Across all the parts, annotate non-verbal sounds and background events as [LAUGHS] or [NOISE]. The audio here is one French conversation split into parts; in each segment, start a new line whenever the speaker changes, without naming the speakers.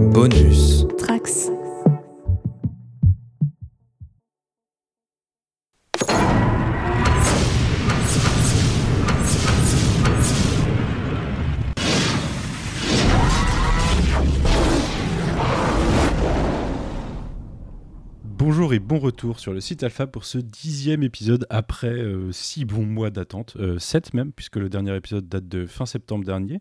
Bonus.
Bon retour sur le site Alpha pour ce dixième épisode après euh, six bons mois d'attente, euh, sept même, puisque le dernier épisode date de fin septembre dernier.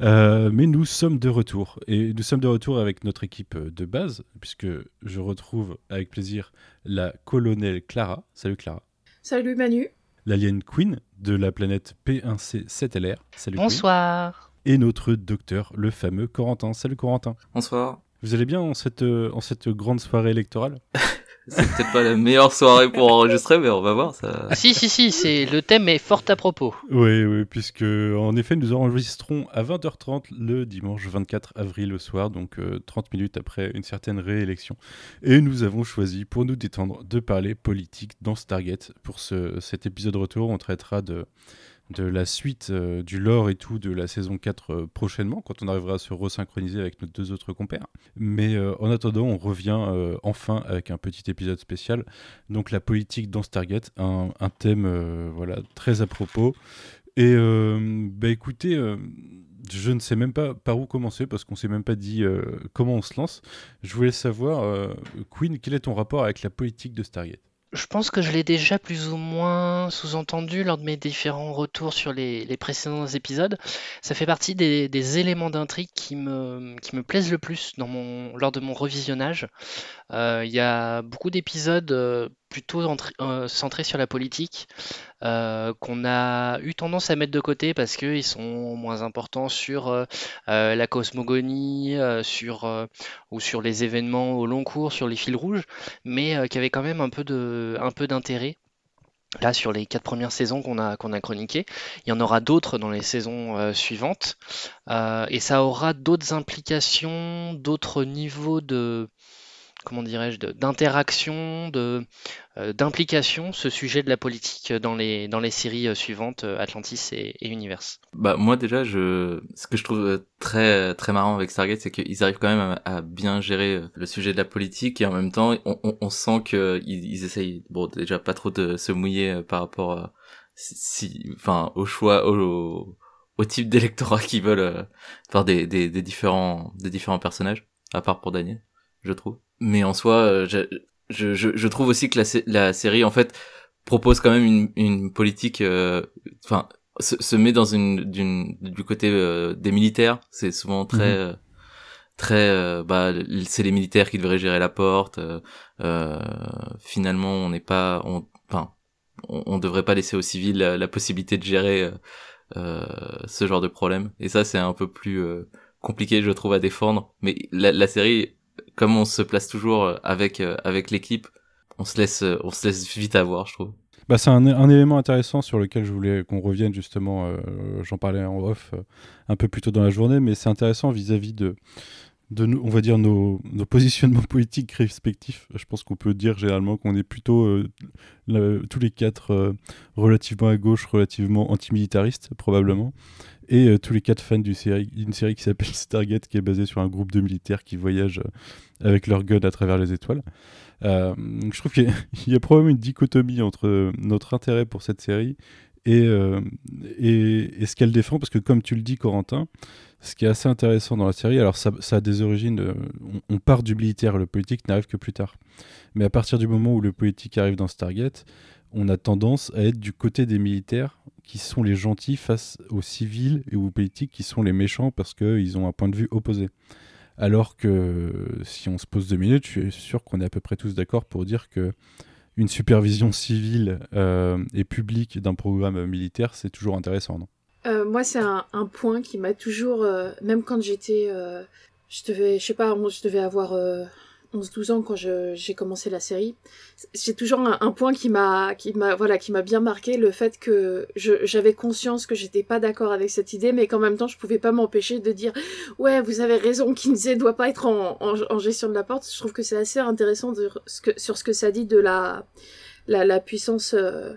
Euh, mais nous sommes de retour. Et nous sommes de retour avec notre équipe de base, puisque je retrouve avec plaisir la colonelle Clara. Salut Clara.
Salut Manu.
L'alien Queen de la planète P1C7LR. Salut
Bonsoir.
Queen. Et notre docteur, le fameux Corentin. Salut Corentin.
Bonsoir.
Vous allez bien en cette, en cette grande soirée électorale? [LAUGHS]
c'est peut-être pas la meilleure soirée pour enregistrer, mais on va voir. Ça...
Ah, si, si, si, c'est le thème est fort à propos.
Oui, oui, puisque en effet, nous enregistrons à 20h30 le dimanche 24 avril au soir, donc 30 minutes après une certaine réélection. Et nous avons choisi, pour nous détendre, de parler politique dans Stargate. Pour ce, cet épisode retour, on traitera de de la suite euh, du lore et tout de la saison 4 euh, prochainement, quand on arrivera à se resynchroniser avec nos deux autres compères. Mais euh, en attendant, on revient enfin avec un petit épisode spécial. Donc la politique dans Stargate, un, un thème voilà, très à propos. Et bah écoutez, je ne sais même pas par où commencer parce qu'on s'est même pas dit comment on se lance. Je voulais savoir, Queen, quel est ton rapport avec la politique de Stargate?
Je pense que je l'ai déjà plus ou moins sous-entendu lors de mes différents retours sur les, précédents épisodes. Ça fait partie des, éléments d'intrigue qui me, plaisent le plus lors de mon revisionnage. Euh, il y a beaucoup d'épisodes plutôt euh, centrés sur la politique euh, qu'on a eu tendance à mettre de côté parce qu'ils sont moins importants sur euh, euh, la cosmogonie, sur, ou sur les événements au long cours, sur les fils rouges, mais qui avaient quand même un peu de, un peu d'intérêt. Là, sur les quatre premières saisons qu'on a, qu'on a chroniquées, il y en aura d'autres dans les saisons suivantes, et ça aura d'autres implications, d'autres niveaux de, comment dirais-je, d'interaction, euh, d'implication, ce sujet de la politique dans les, dans les séries euh, suivantes, euh, Atlantis et, et Universe.
Bah moi déjà, je, ce que je trouve très très marrant avec Stargate, c'est qu'ils arrivent quand même à, bien gérer le sujet de la politique et en même temps, on, on, on sent qu'ils ils essayent, bon déjà pas trop de se mouiller par rapport, si, enfin au choix, au, au type d'électorat qu'ils veulent, faire des, des, des différents des différents personnages, à part pour Daniel, je trouve mais en soi, euh, je, je, je, trouve aussi que la, la série, en fait, propose quand même une, une politique, euh, enfin, se, se, met dans une, d'une, du côté euh, des militaires. C'est souvent très, mhm. très, bah, c'est les militaires qui devraient gérer la porte. finalement, on n'est pas, on, enfin, on, on, devrait pas laisser aux civils la, la possibilité de gérer ce genre de problème. Et ça, c'est un peu plus compliqué, je trouve, à défendre. Mais la, la série comme on se place toujours euh, avec euh, avec l'équipe, on se laisse euh, on se laisse vite avoir, je trouve.
Bah, c'est un, un, élément intéressant sur lequel je voulais qu'on revienne justement. J'en parlais en off un peu plus tôt dans la journée, mais c'est intéressant vis-à-vis de, de on va dire nos, [LAUGHS] positionnements politiques respectifs. Je pense qu'on peut dire généralement qu'on est plutôt tous les quatre relativement à gauche, relativement antimilitaristes probablement et euh, tous les quatre fans d'une série, qui s'appelle [LAUGHS] Stargate, qui est basée sur un groupe de militaires qui voyagent euh, avec leur gun à travers les étoiles. Euh, je trouve qu'il y, a [LAUGHS] probablement une dichotomie entre notre intérêt pour cette série et, et, ce qu'elle défend, parce que comme tu le dis, Corentin, ce qui est assez intéressant dans la série, alors ça, a des origines, on, on, part du militaire, le politique n'arrive que plus tard. Mais à partir du moment où le politique arrive dans Stargate, on a tendance à être du côté des militaires qui sont les gentils face aux civils et aux politiques qui sont les méchants parce qu'ils ont un point de vue opposé. Alors que si on se pose deux minutes, je suis sûr qu'on est à peu près tous d'accord pour dire que une supervision civile euh, et publique d'un programme militaire, c'est toujours intéressant, non?
Euh, Moi, c'est un, point qui m'a toujours, euh, même quand j'étais, je devais, je sais pas, je devais avoir 11-12 ans quand j'ai commencé la série, j'ai toujours un, point qui m'a qui m'a voilà qui m'a bien marqué le fait que j'avais conscience que j'étais pas d'accord avec cette idée mais qu'en même temps je pouvais pas m'empêcher de dire ouais vous avez raison Kinsey doit pas être en, en, gestion de la porte. Je trouve que c'est assez intéressant sur ce que ça dit de la la, puissance euh,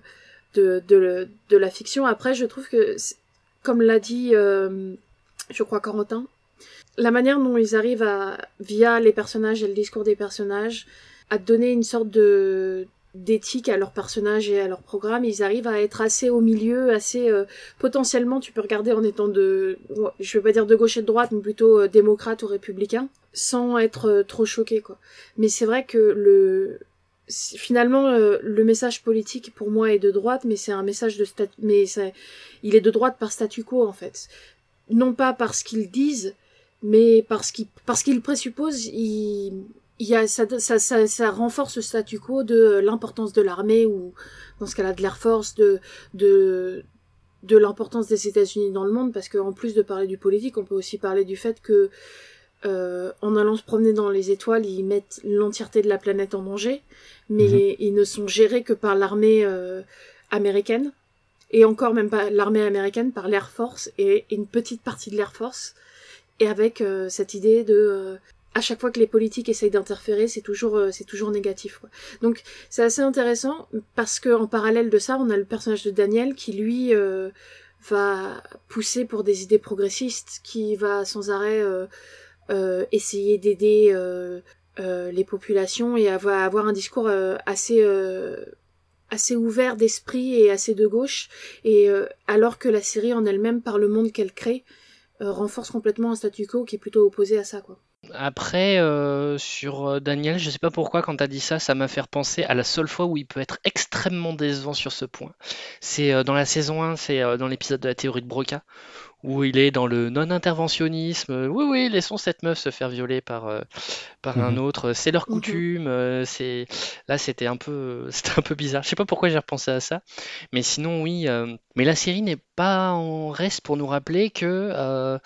de, de la fiction. Après je trouve que comme l'a dit euh, je crois Corentin la manière dont ils arrivent à, via les personnages et le discours des personnages, à donner une sorte de d'éthique à leurs personnages et à leur programme, ils arrivent à être assez au milieu, assez euh, potentiellement tu peux regarder en étant de je vais pas dire de gauche et de droite, mais plutôt euh, démocrate ou républicain, sans être euh, trop choqué quoi. Mais c'est vrai que le finalement le message politique pour moi est de droite, mais c'est un message de stat mais il est de droite par statu quo en fait. Non pas parce qu'ils disent, mais parce qu'ils parce qu'ils présupposent, il y a, ça, ça, ça, ça, renforce le statu quo de l'importance de l'armée ou dans ce cas-là de l'Air Force, de, de, de l'importance des États-Unis dans le monde, parce qu'en plus de parler du politique, on peut aussi parler du fait que euh, en allant se promener dans les étoiles, ils mettent l'entièreté de la planète en danger, mais mhm. ils ne sont gérés que par l'armée euh, américaine, et encore même pas l'armée américaine, par l'Air Force et une petite partie de l'Air Force, et avec euh, cette idée de à chaque fois que les politiques essayent d'interférer, c'est toujours c'est toujours négatif. Quoi. Donc c'est assez intéressant parce que en parallèle de ça, on a le personnage de Daniel qui lui va pousser pour des idées progressistes, qui va sans arrêt essayer d'aider les populations et va avoir un discours assez assez ouvert d'esprit et assez de gauche. Et alors que la série en elle-même, par le monde qu'elle crée, renforce complètement un statu quo qui est plutôt opposé à ça, quoi.
Après, euh, sur euh, Daniel, je sais pas pourquoi quand tu as dit ça, ça m'a fait penser à la seule fois où il peut être extrêmement décevant sur ce point. C'est euh, dans la saison 1, c'est dans l'épisode de la théorie de Broca, où il est dans le non-interventionnisme. Oui, oui, laissons cette meuf se faire violer par, euh, par un mhm. autre. C'est leur mhm. coutume. Euh, c'est là, c'était un peu, [LAUGHS] c'était un peu bizarre. Je sais pas pourquoi j'ai repensé à ça, mais sinon, oui. Euh, mais la série n'est pas en reste pour nous rappeler que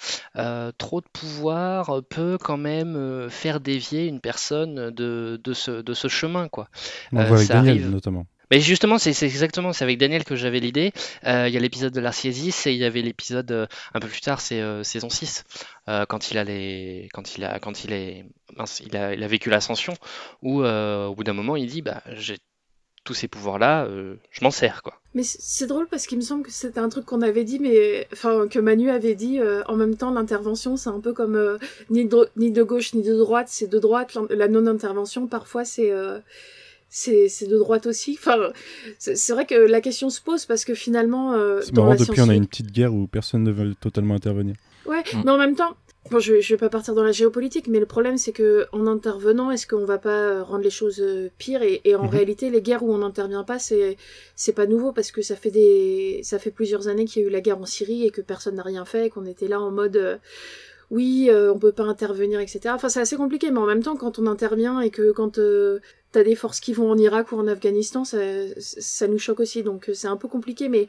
trop de pouvoir peut quand même faire dévier une personne de, de, ce, de ce chemin, quoi.
On voit avec Daniel, notamment.
Mais justement, c'est exactement, c'est avec Daniel que j'avais l'idée. Euh, il y a l'épisode de l'Arciésis et il y avait l'épisode euh, un peu plus tard, c'est euh, saison 6, quand il a vécu l'ascension, où au bout d'un moment il dit, bah j'ai tous ces pouvoirs-là, je m'en sers quoi.
Mais c'est drôle parce qu'il me semble que c'était un truc qu'on avait dit, mais que Manu avait dit en même temps l'intervention, c'est un peu comme ni de gauche ni de droite, c'est de droite. La non-intervention, parfois c'est c'est de droite aussi. Enfin, c'est vrai que la question se pose parce que finalement. Euh,
c'est marrant, depuis on a une petite guerre où personne ne veut totalement intervenir.
Ouais, mm. mais en même temps, bon, je, je vais pas partir dans la géopolitique, mais le problème c'est que en intervenant, est-ce qu'on va pas euh, rendre les choses euh, pires et, et, en mm-hmm. réalité, les guerres où on n'intervient pas, c'est c'est pas nouveau parce que ça fait des ça fait plusieurs années qu'il y a eu la guerre en Syrie et que personne n'a rien fait, et qu'on était là en mode oui, on peut pas intervenir, etc. Enfin, c'est assez compliqué, mais en même temps, quand on intervient et que quand t'as des forces qui vont en Irak ou en Afghanistan, ça, nous choque aussi. Donc euh, c'est un peu compliqué, mais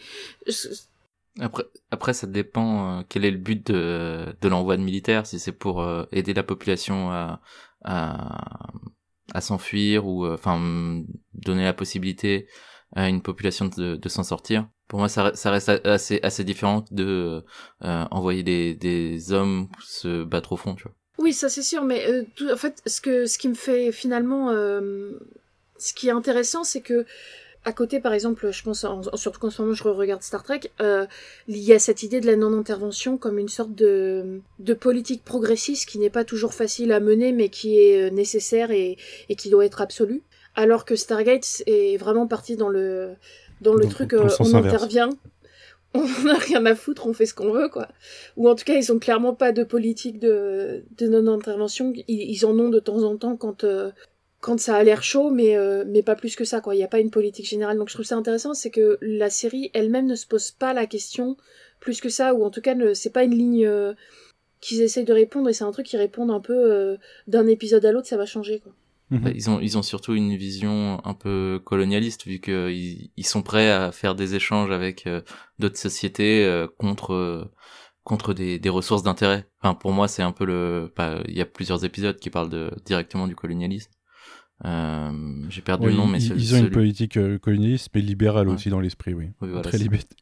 après, après, ça dépend euh, quel est le but de, l'envoi de militaires, si c'est pour euh, aider la population à, s'enfuir ou enfin donner la possibilité à une population de, s'en sortir. Pour moi, ça, reste assez, assez différent de envoyer des, des hommes se battre au front, tu vois.
Oui, ça c'est sûr, mais euh, en fait, ce que ce qui me fait finalement, euh, ce qui est intéressant, c'est que à côté, par exemple, je pense, en, surtout qu'en ce moment je regarde Star Trek, euh, il y a cette idée de la non-intervention comme une sorte de, de politique progressiste qui n'est pas toujours facile à mener, mais qui est nécessaire et, et qui doit être absolue. Alors que Stargate est vraiment parti dans le dans le truc, on intervient, on n'a rien à foutre, on fait ce qu'on veut, quoi. Ou en tout cas, ils ont clairement pas de politique de, de non-intervention. Ils, en ont de temps en temps quand, euh, quand ça a l'air chaud, mais, euh, mais pas plus que ça, quoi. Il n'y a pas une politique générale. Donc je trouve ça intéressant, c'est que la série elle-même ne se pose pas la question plus que ça, ou en tout cas, c'est pas une ligne euh, qu'ils essayent de répondre, et c'est un truc qui répond un peu d'un épisode à l'autre, ça va changer, quoi.
Mhm. Bah, ils ont ils ont surtout une vision un peu colonialiste vu que ils, sont prêts à faire des échanges avec euh, d'autres sociétés euh, contre euh, contre des, des ressources d'intérêt. Enfin pour moi c'est un peu le il y a plusieurs épisodes qui parlent de directement du colonialisme. J'ai perdu le nom mais
ils, ont une politique colonialiste mais libérale aussi dans l'esprit oui.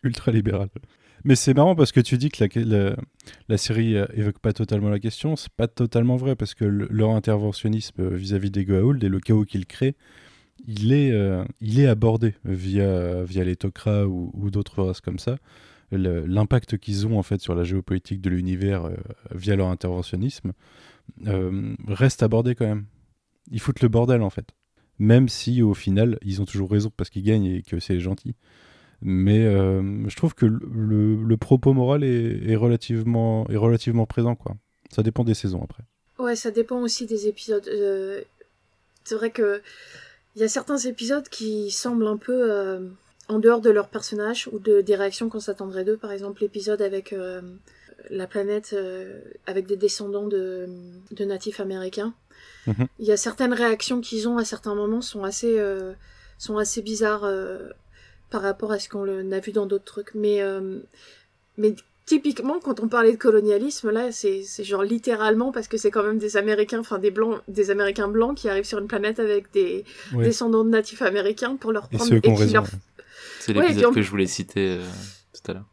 ultra libérale. Mais c'est marrant parce que tu dis que la, série euh, évoque pas totalement la question. C'est pas totalement vrai parce que leur interventionnisme euh, vis-à-vis des Goa'uld et le chaos qu'ils créent, il est, euh, il est abordé via, via les Tok'ra ou, d'autres races comme ça. l'impact qu'ils ont en fait sur la géopolitique de l'univers via leur interventionnisme reste abordé quand même. Ils foutent le bordel en fait. Même si au final, ils ont toujours raison parce qu'ils gagnent et que c'est gentil. Mais je trouve que le, propos moral est, relativement, est relativement présent. quoi. Ça dépend des saisons après.
Ouais, ça dépend aussi des épisodes. c'est vrai que il y a certains épisodes qui semblent un peu euh, en dehors de leur personnage ou de, des réactions qu'on s'attendrait d'eux. Par exemple, l'épisode avec euh, la planète euh, avec des descendants de, de natifs américains. Mhm. Il y a certaines réactions qu'ils ont à certains moments sont assez, sont assez bizarres par rapport à ce qu'on a vu dans d'autres trucs. Mais, mais typiquement, quand on parlait de colonialisme, là, c'est genre littéralement parce que c'est quand même des Américains, enfin des blancs, des Américains blancs qui arrivent sur une planète avec des descendants de natifs américains pour leur
prendre et, et
C'est l'épisode que je voulais citer euh, tout à l'heure.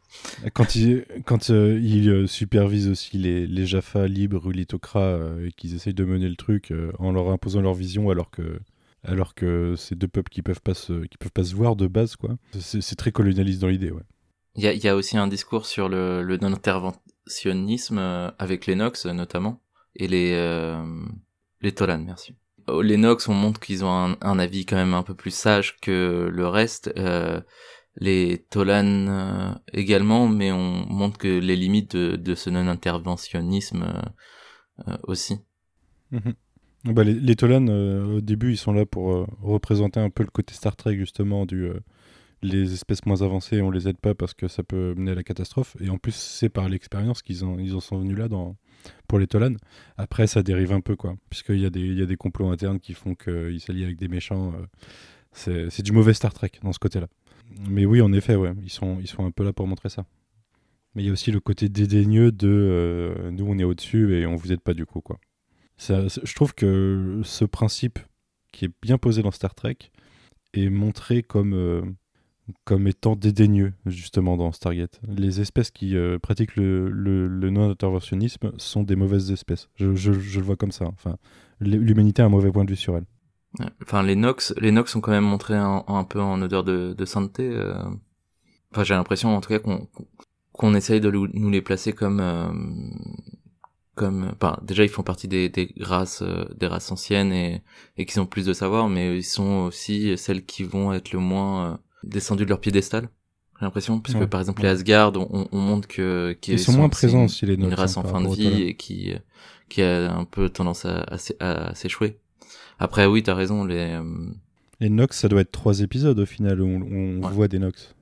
Quand il, quand euh, il euh, supervise aussi les, les Jaffa libres ou lithocrats et qu'ils essayent de mener le truc en leur imposant leur vision alors que alors que c'est deux peuples qui peuvent pas se, qui peuvent pas se voir de base quoi. C'est très colonialiste dans l'idée ouais.
Il y a, y a, aussi un discours sur le, le non-interventionnisme euh, avec les Nox notamment et les euh, les Tolan, merci. Oh, les Nox, on montre qu'ils ont un, un, avis quand même un peu plus sage que le reste. Euh, les Tolan euh, également, mais on montre que les limites de, de ce non-interventionnisme euh, aussi.
Mhm. Bah, les, les Tolan, au début, ils sont là pour représenter un peu le côté Star Trek justement du les espèces moins avancées, on les aide pas parce que ça peut mener à la catastrophe. Et en plus, c'est par l'expérience qu'ils en, ils en sont venus là dans, pour les Tolan. Après, ça dérive un peu, quoi. Puisqu'il y, a des, y a des complots internes qui font qu'ils s'allient avec des méchants. Euh, c'est du mauvais Star Trek dans ce côté-là. Mais oui, en effet, ouais, ils sont, ils sont un peu là pour montrer ça. Mais il y a aussi le côté dédaigneux de euh, nous, on est au-dessus et on vous aide pas du coup, quoi. Je trouve que ce principe qui est bien posé dans Star Trek est montré comme. Euh, comme étant dédaigneux, justement, dans Stargate. Les espèces qui euh, pratiquent le, le, non-interventionnisme sont des mauvaises espèces. Je, je, le vois comme ça. Enfin, l'humanité a un mauvais point de vue sur elle.
Enfin, les Nox, les Nox sont quand même montrés un, peu en odeur de, de sainteté. Euh. Enfin, j'ai l'impression, en tout cas, qu'on qu'on essaye de nous les placer comme comme enfin déjà ils font partie des, des races des races anciennes et et qui ont plus de savoir mais ils sont aussi celles qui vont être le moins descendu de leur piédestal j'ai l'impression puisque par exemple les Asgard on, on montre que
qu'ils sont, moins présents aussi les
une race en fin de vie et qui qui a un peu tendance à, à, s'échouer. Après oui t'as raison les euh,
les Nox ça doit être trois épisodes au final où on, voit des Nox.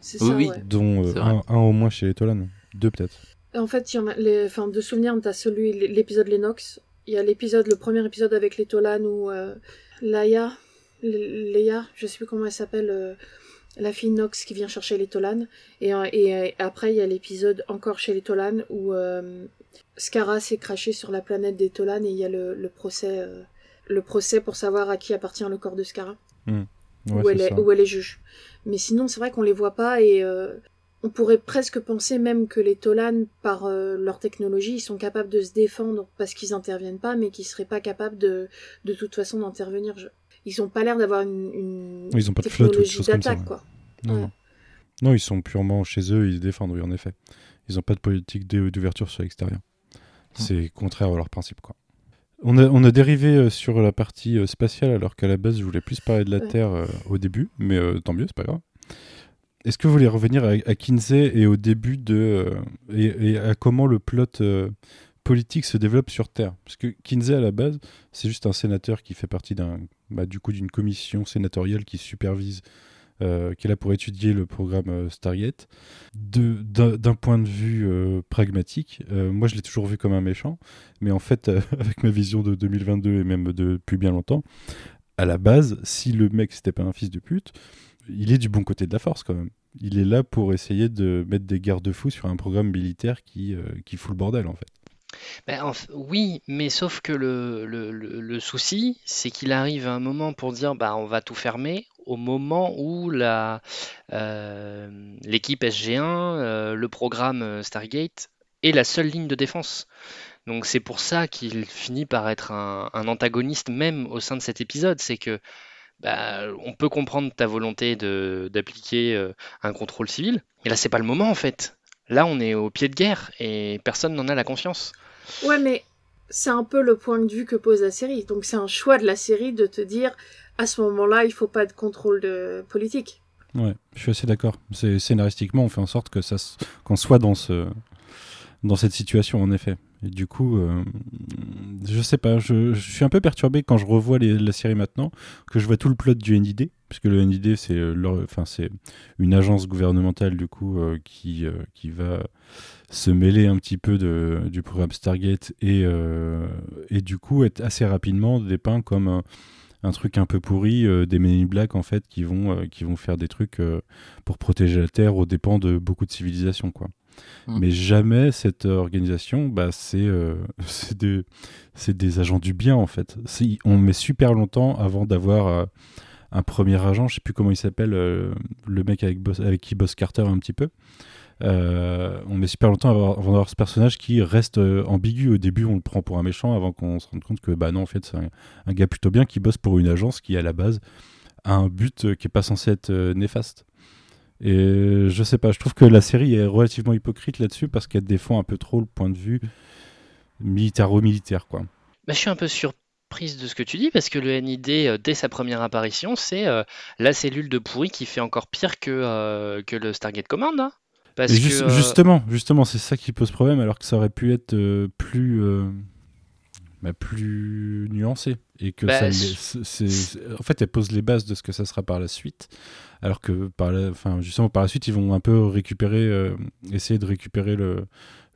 C'est ça, oui,
dont euh, un, au moins chez les Tolan deux peut-être
en fait il y en a les enfin de souvenir t'as celui l'épisode les Nox il y a l'épisode le premier épisode avec les Tolan où euh, Laia Leia je sais plus comment elle s'appelle euh, la fille Nox qui vient chercher les Tolan. Et, euh, et, euh, après, il y a l'épisode encore chez les Tolan où euh, Skara s'est craché sur la planète des Tolan et il y a le, le procès, le procès pour savoir à qui appartient le corps de Skara.
Hmm.
où, elle est, où, elle est, juge. Mais sinon, c'est vrai qu'on les voit pas et on pourrait presque penser même que les Tolan, par leur technologie, ils sont capables de se défendre parce qu'ils interviennent pas, mais qu'ils seraient pas capables de, de toute façon d'intervenir ils ont pas l'air d'avoir une,
ils ont pas technologie d'attaque, quoi. Non, non. ils sont purement chez eux, ils défendent, oui, en effet. Ils n'ont pas de politique d'ouverture sur l'extérieur. Hum. C'est contraire à leur principe, quoi. On a, on a dérivé euh, sur la partie euh, spatiale, alors qu'à la base, je voulais plus parler de la Terre euh, au début, mais tant mieux, c'est pas grave. Est-ce que vous voulez revenir à, Kinsey et au début de. Et, et, à comment le plot politique se développe sur Terre? Parce que Kinsey, à la base, c'est juste un sénateur qui fait partie d'un, bah, du coup, d'une commission sénatoriale qui supervise, euh, qui est là pour étudier le programme euh, Stargate. d'un, point de vue euh, pragmatique, moi, je l'ai toujours vu comme un méchant, mais en fait, [LAUGHS] avec ma vision de 2022 et même depuis bien longtemps, à la base, si le mec c'était pas un fils de pute, il est du bon côté de la force quand même. Il est là pour essayer de mettre des garde-fous sur un programme militaire qui, qui fout le bordel en fait.
Ben, oui, mais sauf que le, le, le, souci, c'est qu'il arrive à un moment pour dire bah, on va tout fermer au moment où la, euh, l'équipe SG1, euh, le programme euh, Stargate est la seule ligne de défense. Donc c'est pour ça qu'il finit par être un, un antagoniste même au sein de cet épisode, c'est que bah, on peut comprendre ta volonté de d'appliquer euh, un contrôle civil, mais là c'est pas le moment en fait. Là on est au pied de guerre et personne n'en a la conscience.
Ouais, mais c'est un peu le point de vue que pose la série. Donc c'est un choix de la série de te dire à ce moment-là il faut pas de contrôle de politique.
Ouais, je suis assez d'accord. C'est scénaristiquement on fait en sorte que ça qu'on soit dans ce dans cette situation en effet. Et du coup, euh, je sais pas, je, suis un peu perturbé quand je revois la série maintenant, que je vois tout le plot du NID, puisque le NID c'est enfin c'est une agence gouvernementale du coup euh, qui euh, qui va se mêler un petit peu de, du programme Stargate et et du coup être assez rapidement dépeint comme un, un truc un peu pourri des Men in Black en fait qui vont qui vont faire des trucs pour protéger la Terre aux dépens de beaucoup de civilisations quoi. Mm. Mais jamais cette organisation, bah, c'est euh, [LAUGHS] des, des, agents du bien en fait. On met super longtemps avant d'avoir euh, un premier agent, je sais plus comment il s'appelle, euh, le mec avec, avec qui bosse Carter un petit peu. on met super longtemps avant, d'avoir ce personnage qui reste ambigu. Au début, on le prend pour un méchant avant qu'on se rende compte que bah non, en fait, c'est un, un, gars plutôt bien qui bosse pour une agence qui, à la base, a un but qui est pas censé être néfaste. Et je sais pas, je trouve que la série est relativement hypocrite là-dessus parce qu'elle défend un peu trop le point de vue militaro-militaire, quoi.
Bah, je suis un peu surprise de ce que tu dis parce que le NID, euh, dès sa première apparition, c'est euh, la cellule de pourri qui fait encore pire que, euh, que le Stargate Command. Hein.
parce que, justement, justement, c'est ça qui pose problème alors que ça aurait pu être plus bah, plus nuancé. Et que bah, ça, en fait elle pose les bases de ce que ça sera par la suite. Alors que par la, enfin justement par la suite ils vont un peu récupérer euh, essayer de récupérer le,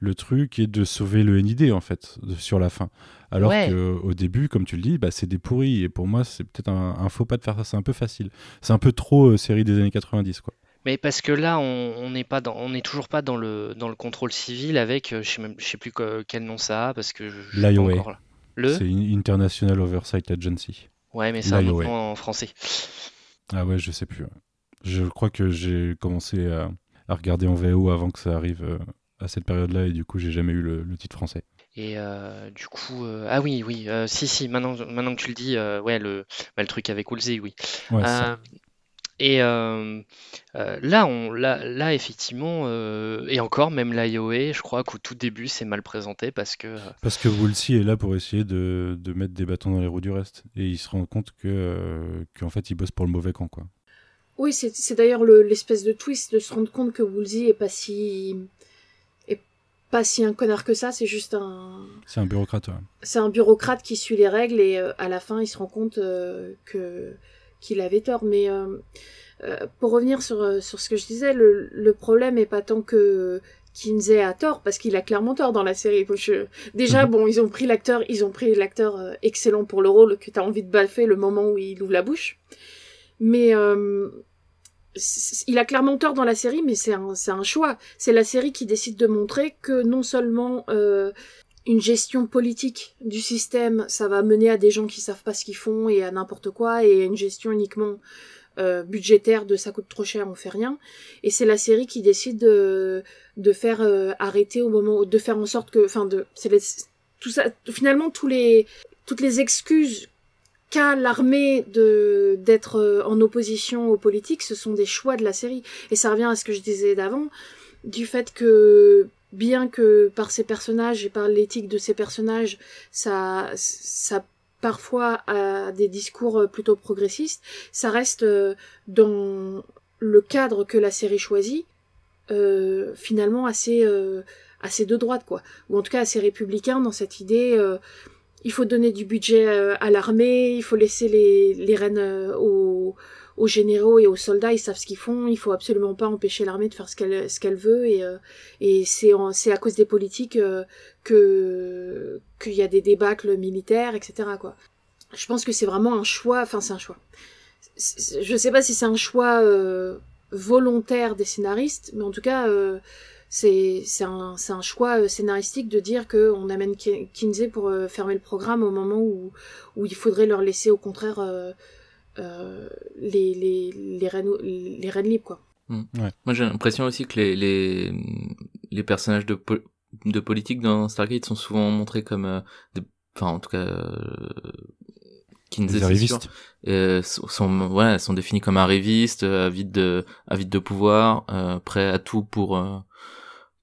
le truc et de sauver le NID en fait sur la fin. Alors qu'au début comme tu le dis bah, c'est des pourris. Et pour moi c'est peut-être un, faux pas de faire ça. C'est un peu facile. C'est un peu trop euh, série des années 90 quoi.
Mais parce que là, on n'est pas dans, on n'est toujours pas dans le dans le contrôle civil avec, euh, je sais même, je sais plus quel nom ça a parce que je,
l'IOA. C'est International Oversight Agency.
Ouais, mais c'est un nom en français.
Ah ouais, je sais plus. Je crois que j'ai commencé à, regarder en VO avant que ça arrive euh, à cette période-là et du coup, j'ai jamais eu le, titre français.
Et euh, du coup, euh, ah oui, oui, si, si, maintenant, maintenant que tu le dis, ouais, le, bah, le truc avec Woolsey, oui. Ouais, et euh, euh, là, on, là, là, effectivement, euh, et encore, même l'IOA, je crois qu'au tout début, c'est mal présenté parce que.
Parce que Woolsey est là pour essayer de, de, mettre des bâtons dans les roues du reste. Et il se rend compte que qu'en fait, il bosse pour le mauvais camp, quoi.
Oui, c'est d'ailleurs l'espèce de twist de se rendre compte que Woolsey est pas si. est pas si un connard que ça, c'est juste un.
C'est un bureaucrate, ouais.
C'est un bureaucrate qui suit les règles et à la fin, il se rend compte que qu'il avait tort. Mais euh, euh, pour revenir sur, euh, sur ce que je disais, le, le problème est pas tant que Kinsey a tort parce qu'il a clairement tort dans la série. Déjà, mhm. bon, ils ont pris l'acteur, ils ont pris l'acteur excellent pour le rôle que t'as envie de baffer le moment où il ouvre la bouche. Mais il a clairement tort dans la série, mais c'est un, un choix. C'est la série qui décide de montrer que non seulement une gestion politique du système, ça va mener à des gens qui savent pas ce qu'ils font et à n'importe quoi, et une gestion uniquement euh, budgétaire de ça coûte trop cher, on fait rien. Et c'est la série qui décide de, de faire euh, arrêter au moment, de faire en sorte que, enfin, de, c'est tout ça, finalement tous les, toutes les excuses qu'a l'armée de d'être euh, en opposition aux politiques, ce sont des choix de la série. Et ça revient à ce que je disais d'avant, du fait que bien que par ses personnages et par l'éthique de ses personnages, ça, ça parfois a des discours plutôt progressistes, ça reste euh, dans le cadre que la série choisit, euh, finalement assez, euh, assez de droite, quoi. Ou en tout cas assez républicain dans cette idée, il faut donner du budget à l'armée, il faut laisser les, les rênes aux aux généraux et aux soldats, ils savent ce qu'ils font, il faut absolument pas empêcher l'armée de faire ce qu'elle ce qu'elle veut et euh, et c'est c'est à cause des politiques euh, que qu'il y a des débâcles militaires, etc. Je pense que c'est vraiment un choix, enfin c'est un choix. Je sais pas si c'est un choix euh, volontaire des scénaristes, mais en tout cas c'est un, un choix scénaristique de dire que on amène Kinsey pour fermer le programme au moment où où il faudrait leur laisser au contraire euh, les, les, les, reines, les reines libres, quoi.
Mm. Moi, j'ai l'impression aussi que les, les, les personnages de, de politique dans Stargate sont souvent montrés comme, euh, enfin, en tout cas, euh, Kinsey, c'est sûr. Euh, sont, ouais, sont définis comme arrivistes, euh, avides de, avides de pouvoir, euh, prêts à tout pour, euh,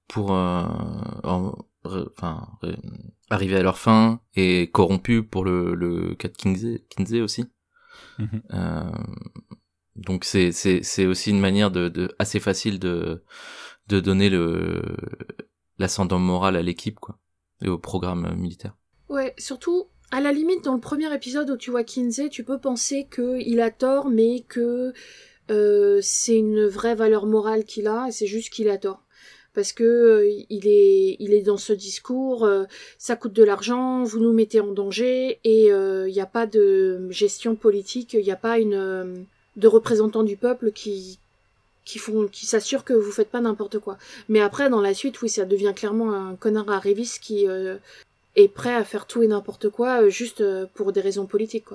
pour, euh, enfin, arriver à leur fin et corrompus pour le, le cas de Kinsey, Kinsey aussi. Mhm. donc c'est, c'est, c'est aussi une manière de, de assez facile de, de donner le, l'ascendant moral à l'équipe, quoi, et au programme militaire.
Ouais, surtout, à la limite, dans le premier épisode où tu vois Kinsey, tu peux penser qu'il a tort, mais que euh, c'est une vraie valeur morale qu'il a, et c'est juste qu'il a tort. Parce que euh, il est, il est dans ce discours, euh, ça coûte de l'argent, vous nous mettez en danger, et il n'y a pas de gestion politique, il n'y a pas une de représentants du peuple qui qui font, qui s'assurent que vous faites pas n'importe quoi. Mais après, dans la suite, oui, ça devient clairement un connard à Révis qui est prêt à faire tout et n'importe quoi euh, juste euh, pour des raisons politiques.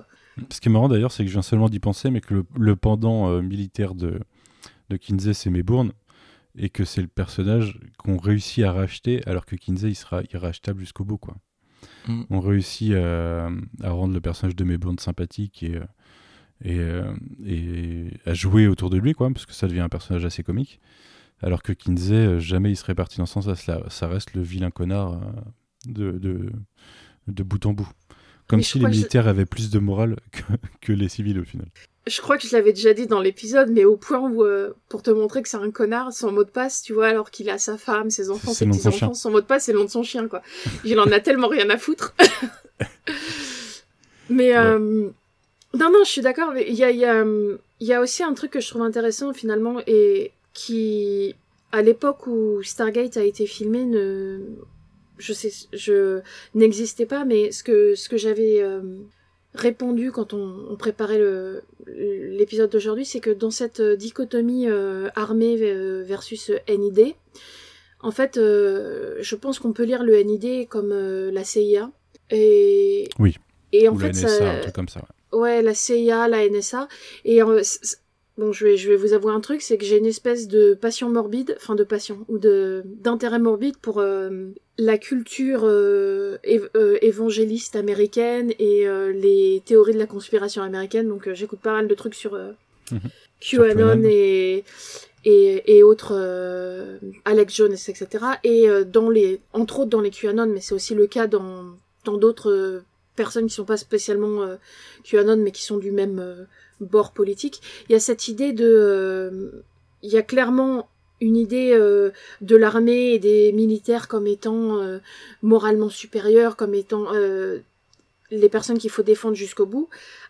Ce qui est marrant d'ailleurs, c'est que je viens seulement d'y penser, mais que le, pendant euh, militaire de, de Kinsey, c'est Maybourne, et que c'est le personnage qu'on réussit à racheter, alors que Kinsey, il sera irrachetable jusqu'au bout. Quoi. Mm. On réussit à, rendre le personnage de Maybourne sympathique et, et, et, à jouer autour de lui, quoi, parce que ça devient un personnage assez comique. Alors que Kinsey, jamais il serait parti dans ce sens Ça, ça reste le vilain connard de, de, de bout en bout. Comme si les militaires avaient plus de morale que, que, les civils au final.
Je crois que je l'avais déjà dit dans l'épisode, mais au point où, euh, pour te montrer que c'est un connard, son mot de passe, tu vois, alors qu'il a sa femme, ses enfants, ses petits-enfants, son mot de passe, c'est le nom de son chien, quoi. Il en a tellement rien à foutre. [LAUGHS] mais, euh, non, non, je suis d'accord, mais il y a, y, a, y a aussi un truc que je trouve intéressant, finalement, et qui, à l'époque où Stargate a été filmé, ne je sais, je n'existais pas, mais ce que ce que j'avais euh, répondu quand on, préparait l'épisode d'aujourd'hui, c'est que dans cette euh, dichotomie euh, armée versus NID, en fait, je pense qu'on peut lire le NID comme la CIA. Et
oui.
Et en
Ou
fait,
la NSA, ça, un truc comme ça.
Ouais. ouais. la CIA, la NSA, et Bon, je vais, je vais vous avouer un truc, c'est que j'ai une espèce de passion morbide, enfin de passion, ou de d'intérêt morbide pour euh, la culture euh, euh, évangéliste américaine et les théories de la conspiration américaine. Donc j'écoute pas mal de trucs sur mhm. QAnon et, et, et autres Alex Jones, etc. Et dans les, entre autres dans les QAnon, mais c'est aussi le cas dans dans d'autres personnes qui sont pas spécialement QAnon, mais qui sont du même bord politique, il y a cette idée de... Euh, il y a clairement une idée euh, de l'armée et des militaires comme étant euh, moralement supérieurs, comme étant les personnes qu'il faut défendre jusqu'au bout,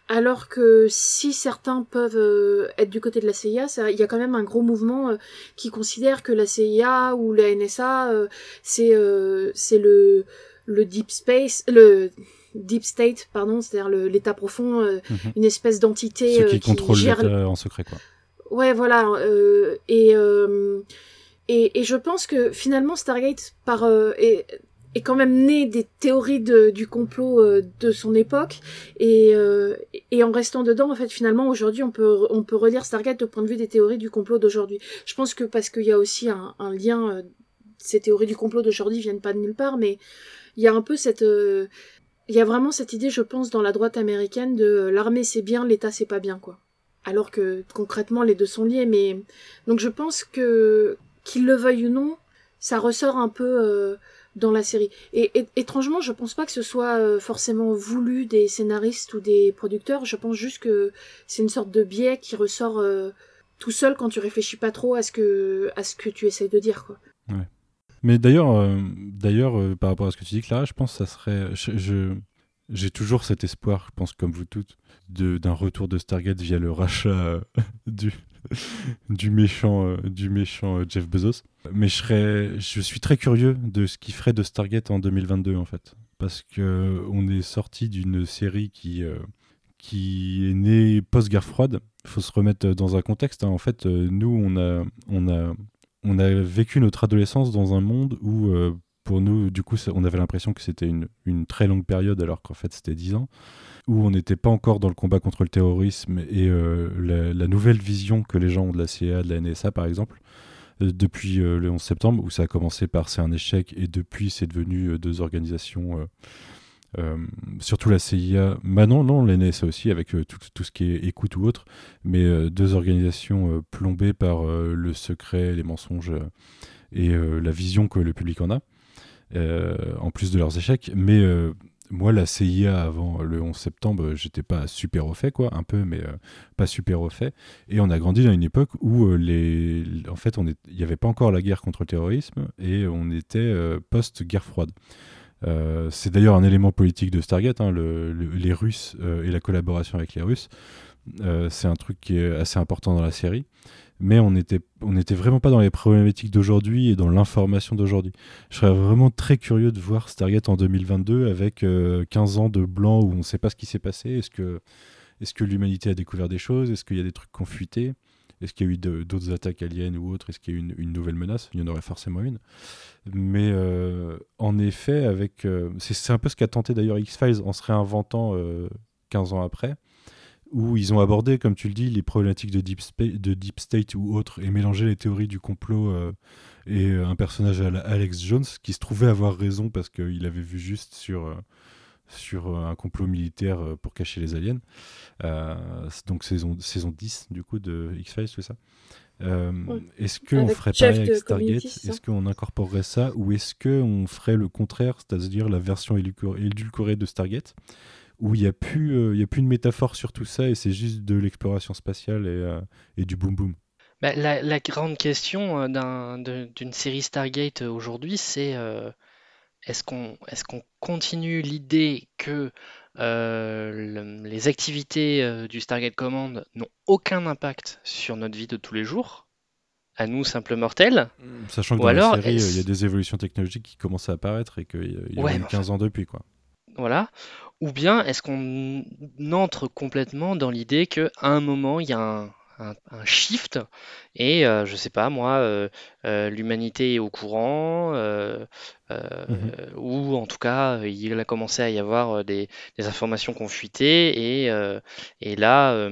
alors que si certains peuvent être du côté de la CIA, il y a quand même un gros mouvement qui considère que la CIA ou la NSA, c'est le le deep space, le deep state, pardon, c'est-à-dire l'état profond, euh, mhm. une espèce d'entité
Ceux qui, euh, qui contrôle gère... en secret, quoi.
Ouais, voilà. Euh, et, et, et je pense que finalement Stargate par est, est quand même né des théories de, du complot de son époque et, et en restant dedans en fait finalement aujourd'hui on peut on peut relire Stargate au point de vue des théories du complot d'aujourd'hui je pense que parce qu'il y a aussi un, un lien ces théories du complot d'aujourd'hui viennent pas de nulle part mais il y a un peu cette il y a vraiment cette idée, je pense, dans la droite américaine de euh, l'armée c'est bien, l'État c'est pas bien, quoi. Alors que concrètement les deux sont liés, mais donc je pense que qu'il le veuille ou non, ça ressort un peu euh, dans la série. Et, étrangement, je pense pas que ce soit euh, forcément voulu des scénaristes ou des producteurs. Je pense juste que c'est une sorte de biais qui ressort tout seul quand tu réfléchis pas trop à ce que à ce que tu essayes de dire, quoi.
Ouais. Mais d'ailleurs, euh, d'ailleurs euh, par rapport à ce que tu dis, Clara, je pense que ça serait. J'ai toujours cet espoir, je pense comme vous toutes, d'un retour de Stargate via le rachat euh, [LAUGHS] du, du méchant, du méchant Jeff Bezos. Mais je, serais, je suis très curieux de ce qu'il ferait de Stargate en 2022 en fait. Parce que on est sorti d'une série qui, qui est née post-guerre froide. Il faut se remettre dans un contexte. Hein. En fait, nous, on a, on a on a vécu notre adolescence dans un monde où, euh, pour nous, du coup, on avait l'impression que c'était une, très longue période, alors qu'en fait, c'était 10 ans, où on n'était pas encore dans le combat contre le terrorisme et euh, la, nouvelle vision que les gens ont de la CIA, de la NSA, par exemple, euh, depuis le 11 septembre, où ça a commencé par c'est un échec, et depuis, c'est devenu deux organisations surtout la CIA, bah non, non, l'NSA aussi, avec tout, tout, ce qui est écoute ou autre, mais deux organisations plombées par le secret, les mensonges et la vision que le public en a, en plus de leurs échecs. Mais moi, la CIA avant le 11 septembre, j'étais pas super au fait, quoi, un peu, mais euh, pas super au fait. Et on a grandi dans une époque où euh, les, en fait, il n'y avait pas encore la guerre contre le terrorisme et on était euh, post-guerre froide. C'est d'ailleurs un élément politique de Stargate, hein, les Russes et la collaboration avec les Russes. c'est un truc qui est assez important dans la série mais on n'était vraiment pas dans les problématiques d'aujourd'hui et dans l'information d'aujourd'hui. Je serais vraiment très curieux de voir Stargate en 2022 avec 15 euh, ans de blanc où on ne sait pas ce qui s'est passé. Est-ce que, l'humanité a découvert des choses? Est-ce qu'il y a des trucs qui ont fuité? Est-ce qu'il y a eu d'autres attaques aliens ou autres? Est-ce qu'il y a eu une, nouvelle menace? Il y en aurait forcément une. Mais euh, en effet, avec euh, c'est un peu ce qu'a tenté d'ailleurs X-Files en se réinventant 15 ans après où ils ont abordé, comme tu le dis, les problématiques de Deep, de deep State ou autres, et mélangé les théories du complot euh, et euh, un personnage à Alex Jones, qui se trouvait avoir raison parce qu'il avait vu juste sur, euh, sur un complot militaire pour cacher les aliens. donc saison, saison 10 du coup de X-Files, tout ça. Est-ce qu'on ferait pareil avec Stargate Est-ce qu'on incorporerait ça Ou est-ce qu'on ferait le contraire, c'est-à-dire la version édulcorée de Stargate où il n'y a, plus, euh, a plus une métaphore sur tout ça et c'est juste de l'exploration spatiale et, euh, et, du boom boom.
Bah, la, grande question euh, d'une série Stargate aujourd'hui, c'est est-ce qu'on est continue l'idée que les activités du Stargate Command n'ont aucun impact sur notre vie de tous les jours? À nous, simples mortels?
Sachant que dans la série, il y a des évolutions technologiques qui commencent à apparaître et qu'il y a eu 15 ans depuis. Quoi.
Voilà. Ou bien est-ce qu'on entre complètement dans l'idée qu'à un moment, il y a un, shift. Et euh, je sais pas moi, euh, euh, l'humanité est au courant mmh ou en tout cas il a commencé à y avoir des, informations confutées et, et là,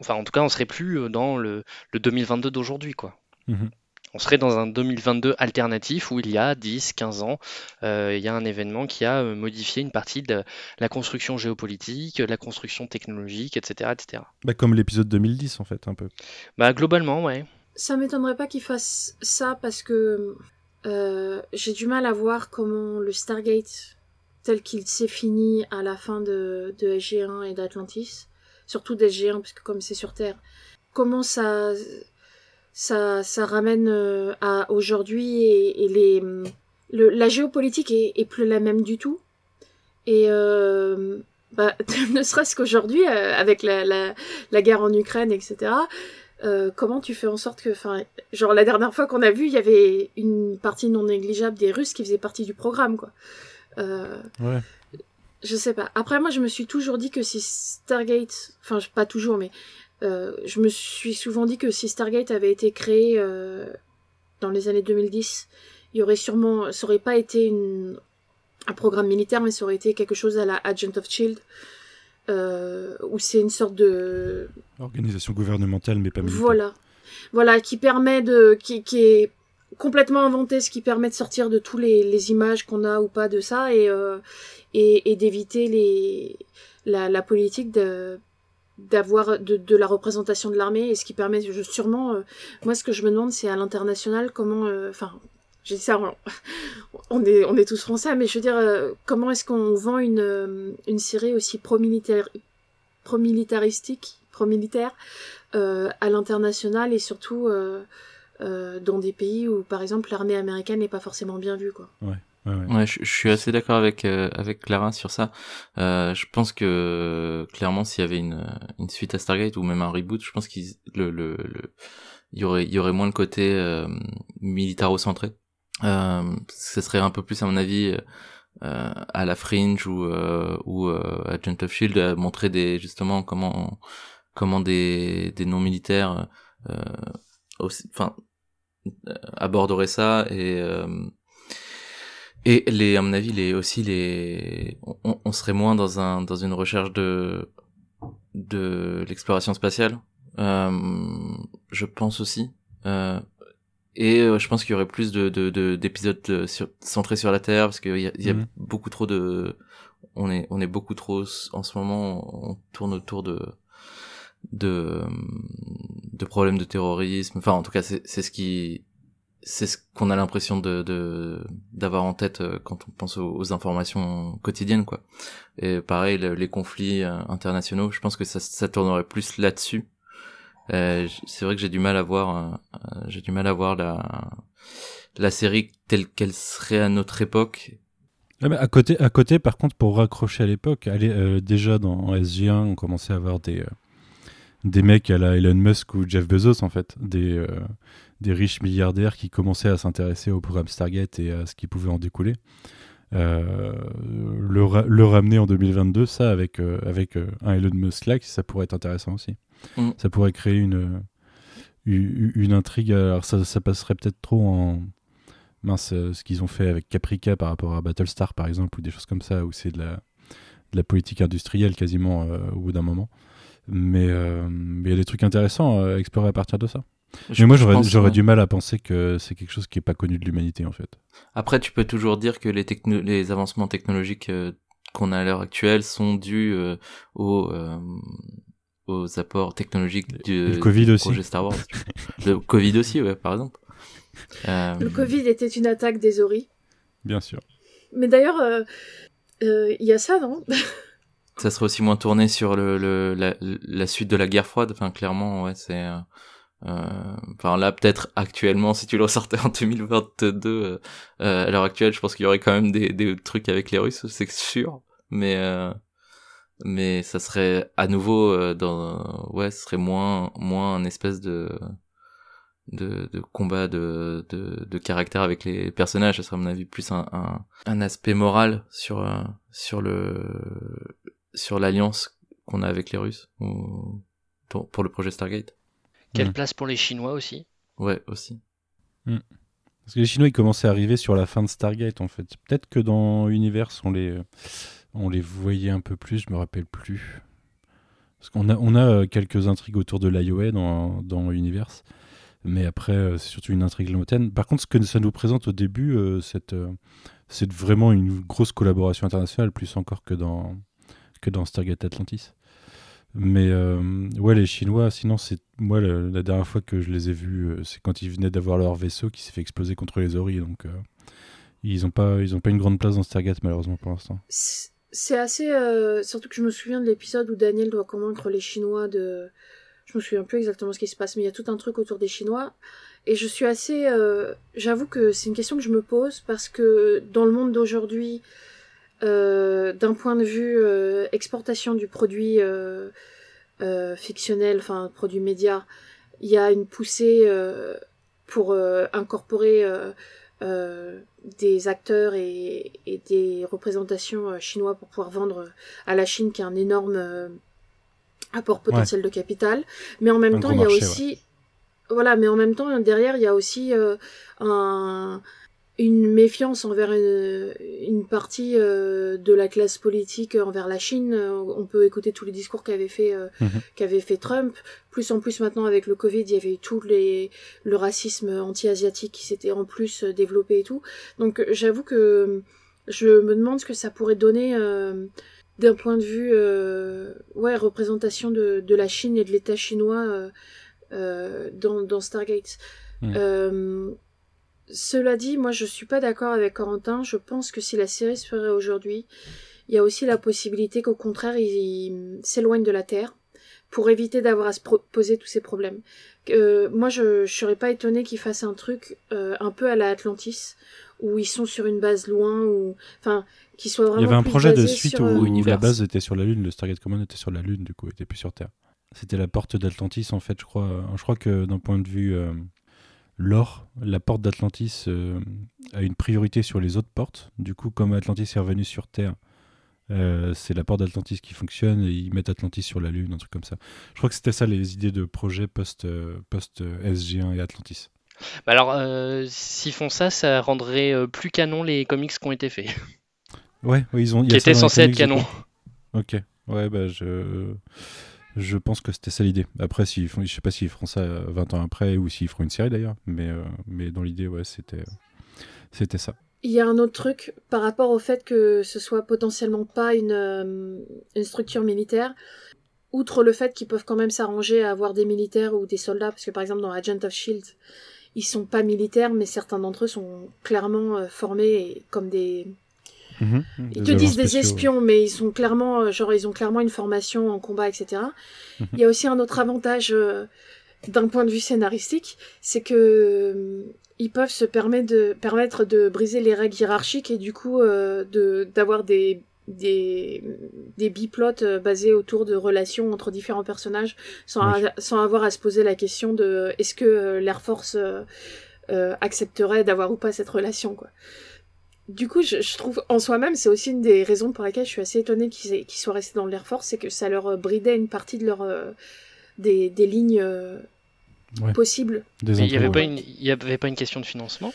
enfin en tout cas on serait plus dans le, 2022 d'aujourd'hui quoi. Mmh on serait dans un 2022 alternatif où il y a 10, 15 ans, euh, il y a un événement qui a euh, modifié une partie de la construction géopolitique, la construction technologique, etc. etc.
Bah, comme l'épisode 2010 en fait, un peu.
Bah, globalement, ouais.
Ça m'étonnerait pas qu'il fasse ça parce que euh, j'ai du mal à voir comment le Stargate tel qu'il s'est fini à la fin de, de SG1 et d'Atlantis, surtout d'SG1 puisque comme c'est sur Terre, comment ça ça, ça ramène euh, à aujourd'hui et, les, le, la géopolitique est, est, plus la même du tout. Et euh, bah, [LAUGHS] ne serait-ce qu'aujourd'hui, euh, avec la, la, la, guerre en Ukraine, etc., euh, comment tu fais en sorte que, enfin, genre la dernière fois qu'on a vu, il y avait une partie non négligeable des Russes qui faisaient partie du programme, quoi. Euh, ouais. Je sais pas. Après, moi, je me suis toujours dit que si Stargate, enfin, pas toujours, mais je me suis souvent dit que si Stargate avait été créé euh, dans les années 2010, il y aurait sûrement, ça aurait pas été une, un programme militaire, mais ça aurait été quelque chose à la Agent of Shield, euh, où c'est une sorte de
organisation gouvernementale, mais pas militaire.
Voilà, voilà, qui permet de, qui, qui est complètement inventé, ce qui permet de sortir de tous les, les images qu'on a ou pas de ça et euh, et, et d'éviter les la, la politique de d'avoir de, de, la représentation de l'armée et ce qui permet je, sûrement euh, moi ce que je me demande c'est à l'international comment euh, enfin j'ai dit ça on, [LAUGHS] est on est tous français mais je veux dire euh, comment est-ce qu'on vend une une série aussi pro-militaire pro-militaristique pro-militaire à l'international et surtout dans des pays où par exemple l'armée américaine n'est pas forcément bien vue quoi.
Ouais
Ouais, je, suis assez d'accord avec euh, avec Clara sur ça. Euh, je pense que clairement, s'il y avait une une suite à Stargate ou même un reboot, je pense qu'il le le, le y aurait y aurait moins le côté euh, militaro-centré. Euh, ce serait un peu plus à mon avis euh, à la Fringe ou euh, ou Agent of Shield à montrer des justement comment comment des des non militaires aussi enfin aborderaient ça et et les, à mon avis, les aussi les, on, on, serait moins dans un dans une recherche de de l'exploration spatiale. Euh, je pense aussi. Euh, et je pense qu'il y aurait plus de d'épisodes de, centrés sur la Terre parce qu'il y a, y a
Mhm.
beaucoup trop de on est on est beaucoup trop en ce moment on tourne autour de de de problèmes de terrorisme enfin en tout cas c'est c'est ce qui c'est ce qu'on a l'impression de d'avoir en tête euh, quand on pense aux, informations quotidiennes quoi. Et pareil le- les conflits euh, internationaux je pense que ça ça tournerait plus là-dessus. Euh, c'est vrai que j'ai du mal à voir j'ai du mal à voir la la série telle qu'elle serait à notre époque.
Ah, mais à côté, à côté, par contre, pour raccrocher à l'époque, euh, déjà dans SG1, on commençait à avoir des, des mecs à la Elon Musk ou Jeff Bezos, en fait, des, des riches milliardaires qui commençaient à s'intéresser au programme Stargate et à ce qui pouvait en découler. Euh, le, ra- le ramener en 2022, ça, avec, euh, avec euh, un Elon Musk là, ça pourrait être intéressant aussi.
Mm.
Ça pourrait créer une, une, une intrigue. Alors, ça, ça passerait peut-être trop en mince, euh, ce qu'ils ont fait avec Caprica par rapport à Battlestar par exemple, ou des choses comme ça, où c'est de la, de la politique industrielle quasiment euh, au bout d'un moment. Mais euh, mais il y a des trucs intéressants à explorer à partir de ça.
Je-
mais moi j'aurais du mal à penser que c'est quelque chose qui est pas connu de l'humanité en fait.
Après, tu peux toujours dire que les, techno les avancements technologiques euh, qu'on a à l'heure actuelle sont dus euh, aux, euh, aux apports technologiques du,
le Covid
du
aussi.
projet Star Wars. [LAUGHS] le Covid aussi, ouais, par exemple. Euh,
Le Covid était une attaque des oris.
Bien sûr.
Mais d'ailleurs, euh, euh, il y a ça, non?
Ça serait aussi moins tourné sur le, le la, la suite de la guerre froide. Enfin, clairement, ouais, c'est. Euh, Enfin, là, peut-être actuellement, si tu le ressortais en 2022, euh, euh, à l'heure actuelle, je pense qu'il y aurait quand même des, des trucs avec les Russes, c'est sûr. Mais mais ça serait à nouveau dans ouais, ce serait moins moins un espèce de de, de combat de, de, de caractère avec les personnages, ça serait à mon avis plus un, un, un aspect moral sur, sur le sur l'alliance qu'on a avec les Russes ou pour, pour le projet Stargate.
Quelle
Mm.
place pour les Chinois aussi
Ouais, aussi.
Parce que les Chinois ils commençaient à arriver sur la fin de Stargate en fait. Peut-être que dans Universe on les on les voyait un peu plus, je me rappelle plus. Parce qu'on a on a euh, quelques intrigues autour de l'IOA dans dans Universe. Mais après, euh, c'est surtout une intrigue lointaine. Par contre, ce que ça nous présente au début, euh, c'est euh, c'est vraiment une grosse collaboration internationale, plus encore que dans, que dans Stargate Atlantis. Mais euh, ouais, les Chinois, sinon, c'est moi la, dernière fois que je les ai vus, euh, c'est quand ils venaient d'avoir leur vaisseau qui s'est fait exploser contre les Ori. Donc, euh, ils n'ont pas, pas une grande place dans Stargate, malheureusement, pour l'instant.
C'est assez. surtout que je me souviens de l'épisode où Daniel doit convaincre les Chinois de. Je me souviens plus exactement ce qui se passe, mais il y a tout un truc autour des Chinois. Et je suis assez. J'avoue que c'est une question que je me pose parce que dans le monde d'aujourd'hui, d'un point de vue euh, exportation du produit euh, euh, fictionnel, enfin produit média, il y a une poussée euh, pour euh, incorporer euh, euh, des acteurs et, et des représentations euh, chinois pour pouvoir vendre euh, à la Chine qui a un énorme euh, apport potentiel de capital. Mais en même
Un
temps, il y a
marché,
aussi voilà, mais en même temps derrière il y a aussi euh, un une méfiance envers une, une partie euh, de la classe politique envers la Chine. On peut écouter tous les discours qu'avait fait euh,
Mhm.
qu'avait fait Trump. Plus en plus maintenant avec le Covid, il y avait tout les le racisme anti-asiatique qui s'était en plus euh, développé et tout. Donc j'avoue que je me demande ce que ça pourrait donner euh, d'un point de vue ouais représentation de, de la Chine et de l'État chinois dans, dans Stargate.
Mhm.
Cela dit, moi je suis pas d'accord avec Corentin. Je pense que si la série se ferait aujourd'hui, il y a aussi la possibilité qu'au contraire il, il s'éloigne de la Terre pour éviter d'avoir à se poser tous ces problèmes. Euh, moi je, je serais pas étonnée qu'ils fassent un truc euh, un peu à la Atlantis où ils sont sur une base loin ou enfin qui soit vraiment
Il y avait un projet de suite où,
euh,
où la base était sur la Lune, le Stargate Command était sur la Lune, du coup, était plus sur Terre. C'était la porte d'Atlantis, en fait, je crois. Je crois que d'un point de vue lore, la porte d'Atlantis euh, a une priorité sur les autres portes. Du coup, comme Atlantis est revenu sur Terre, euh, c'est la porte d'Atlantis qui fonctionne et ils mettent Atlantis sur la Lune, un truc comme ça. Je crois que c'était ça les idées de projet post, euh, post SG1 et Atlantis.
Bah alors, euh, s'ils font ça, ça rendrait plus canon les comics qui ont été faits,
Ouais, ouais, ils ont.
qui étaient censés être canon.
Ok. Ouais, bah je. Je pense que c'était ça l'idée. Après, si, je sais pas s'ils feront ça 20 ans après ou s'ils feront une série d'ailleurs, mais, mais dans l'idée, ouais, c'était, c'était ça.
Il y a un autre truc par rapport au fait que ce soit potentiellement pas une, structure militaire outre le fait qu'ils peuvent quand même s'arranger à avoir des militaires ou des soldats, parce que par exemple dans Agent of Shield, ils sont pas militaires, mais certains d'entre eux sont clairement euh, formés comme des. Mhm. ils te disent des espions, mais ils sont clairement, euh, genre, ils ont clairement une formation en combat, etc. Mhm. Il y a aussi un autre avantage euh, d'un point de vue scénaristique, c'est que ils peuvent se permettre de, permettre de briser les règles hiérarchiques et du coup de d'avoir des des, des biplots euh, basés autour de relations entre différents personnages sans, sans avoir à se poser la question de est-ce que euh, l'Air Force euh, accepterait d'avoir ou pas cette relation quoi. Du coup, je, je trouve en soi-même, c'est aussi une des raisons pour lesquelles je suis assez étonnée qu'ils soient restés dans l'Air Force, c'est que ça leur bridait une partie de leur des, des lignes possible.
il n'y avait, pas une, y avait pas une question de financement?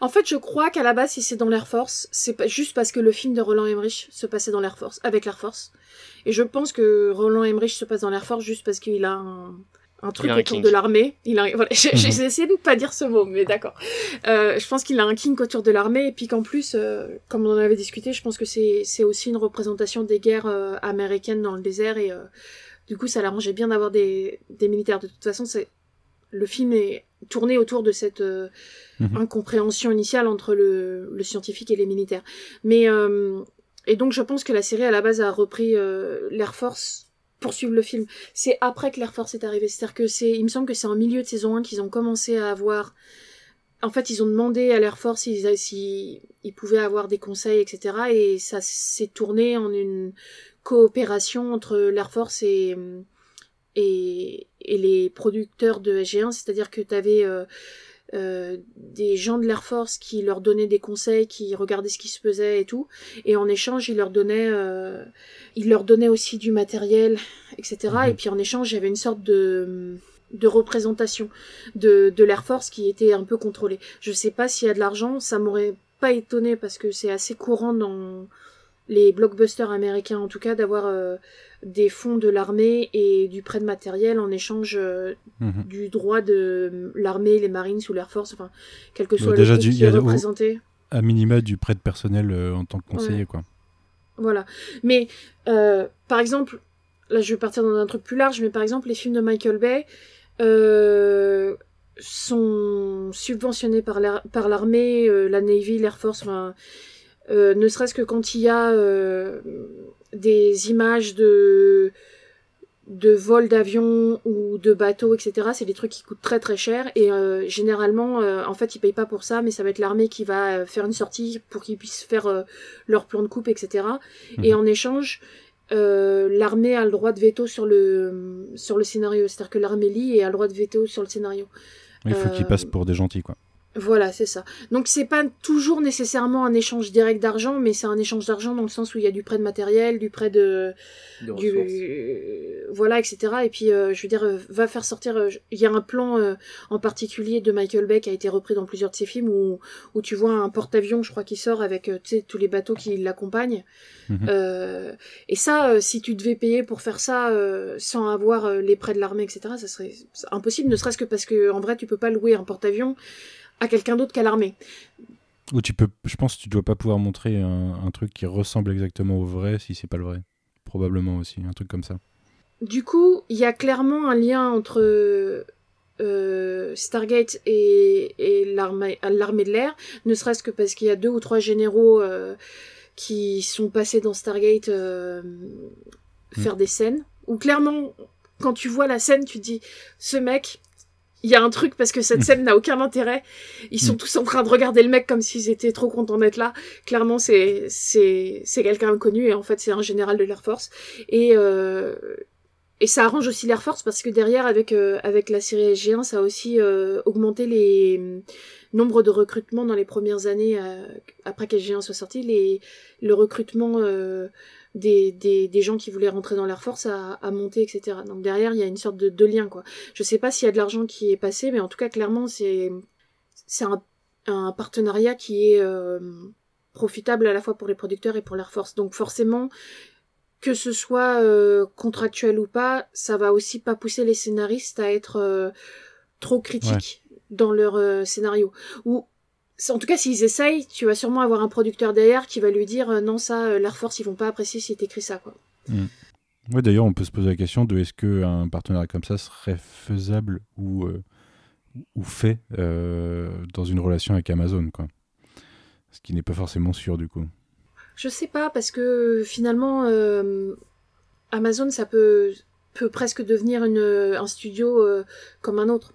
En fait, je crois qu'à la base, si c'est dans l'Air Force, c'est juste parce que le film de Roland Emmerich se passait dans l'Air Force, avec l'Air Force. Et je pense que Roland Emmerich se passe dans l'Air Force juste parce qu'il a un, un truc autour de l'armée. Il a, voilà, j'ai mhm. essayé de ne pas dire ce mot, mais d'accord. Euh, je pense qu'il a un kink autour de l'armée et puis qu'en plus, euh, comme on en avait discuté, je pense que c'est aussi une représentation des guerres euh, américaines dans le désert et du coup, ça l'arrangeait bien d'avoir des, des militaires. De toute façon, c'est le film est tourné autour de cette mhm. incompréhension initiale entre le, scientifique et les militaires. Mais et donc je pense que la série à la base a repris l'Air Force pour suivre le film. C'est après que l'Air Force est arrivé. C'est-à-dire que c'est, il me semble que c'est en milieu de saison 1 qu'ils ont commencé à avoir. En fait, ils ont demandé à l'Air Force s'ils si, ils pouvaient avoir des conseils, etc. Et ça s'est tourné en une coopération entre l'Air Force et et, et les producteurs de SG1, c'est-à-dire que tu avais euh, euh, des gens de l'Air Force qui leur donnaient des conseils, qui regardaient ce qui se faisait et tout, et en échange ils leur donnaient, euh, ils leur donnaient aussi du matériel, etc. Mhm. Et puis en échange il y avait une sorte de de représentation de, de l'Air Force qui était un peu contrôlée. Je sais pas s'il y a de l'argent, ça m'aurait pas étonné parce que c'est assez courant dans les blockbusters américains en tout cas d'avoir euh, des fonds de l'armée et du prêt de matériel en échange euh, mhm. du droit de l'armée, les marines ou l'Air Force, enfin, quel que bah, soit déjà le qui est représenté.
à minima du prêt de personnel euh, en tant que conseiller, quoi.
Voilà. Mais, euh, par exemple, là je vais partir dans un truc plus large, mais par exemple, les films de Michael Bay sont subventionnés par l'armée, la Navy, l'Air Force, enfin ne serait-ce que quand il y a des images de de vols d'avions ou de bateaux, etc. C'est des trucs qui coûtent très très cher et euh, généralement, en fait, ils payent pas pour ça, mais ça va être l'armée qui va faire une sortie pour qu'ils puissent faire leur plan de coupe, etc. Et mhm. en échange, l'armée a le droit de veto sur le sur le scénario, c'est-à-dire que l'armée lit et a le droit de veto sur le scénario.
Il faut qu'ils passent pour des gentils, quoi.
Voilà, c'est ça. Donc c'est pas toujours nécessairement un échange direct d'argent, mais c'est un échange d'argent dans le sens où il y a du prêt de matériel, du prêt de, du, voilà, etc. Et puis euh, je veux dire, euh, va faire sortir. Euh, il y a un plan en particulier de Michael Bay qui a été repris dans plusieurs de ses films où où tu vois un porte-avions, je crois, qui sort avec tu sais tous les bateaux qui l'accompagnent. Mhm. et ça, si tu devais payer pour faire ça sans avoir les prêts de l'armée, etc., ça serait impossible. Ne serait-ce que parce que en vrai, tu peux pas louer un porte-avions à quelqu'un d'autre qu'à l'armée.
Ou tu peux, je pense que tu dois pas pouvoir montrer un, truc qui ressemble exactement au vrai si c'est pas le vrai. Probablement aussi, un truc comme ça.
Du coup, il y a clairement un lien entre euh, Stargate et, et l'armée de l'air, ne serait-ce que parce qu'il y a deux ou trois généraux euh, qui sont passés dans Stargate euh, faire mm. des scènes. Ou clairement, quand tu vois la scène, tu te dis, ce mec, il y a un truc parce que cette mm. scène n'a aucun intérêt. Ils sont mm. tous en train de regarder le mec comme s'ils étaient trop contents d'être là. Clairement, c'est c'est c'est quelqu'un inconnu et en fait c'est un général de l'Air Force et euh, et ça arrange aussi l'Air Force parce que derrière avec euh, avec la série SG1 ça a aussi euh, augmenté les mm, nombres de recrutements dans les premières années après qu'SG1 soit sorti les le recrutement des, des, des, gens qui voulaient rentrer dans l'Air Force à, à, monter, etc. Donc derrière, il y a une sorte de, de lien, quoi. Je sais pas s'il y a de l'argent qui est passé, mais en tout cas, clairement, c'est c'est un, un, partenariat qui est euh, profitable à la fois pour les producteurs et pour l'Air Force. Donc forcément, que ce soit euh, contractuel ou pas, ça va aussi pas pousser les scénaristes à être euh, trop critiques dans leur euh, scénario. Ou en tout cas, s'ils essayent, tu vas sûrement avoir un producteur derrière qui va lui dire non ça, l'Air Force ils vont pas apprécier si t'écris ça quoi.
Mm. Ouais, d'ailleurs, on peut se poser la question de est-ce qu'un partenariat comme ça serait faisable ou, ou fait dans une relation avec Amazon, quoi. Ce qui n'est pas forcément sûr, du coup.
Je sais pas, parce que finalement, euh, Amazon, ça peut, peut presque devenir une, un studio euh, comme un autre.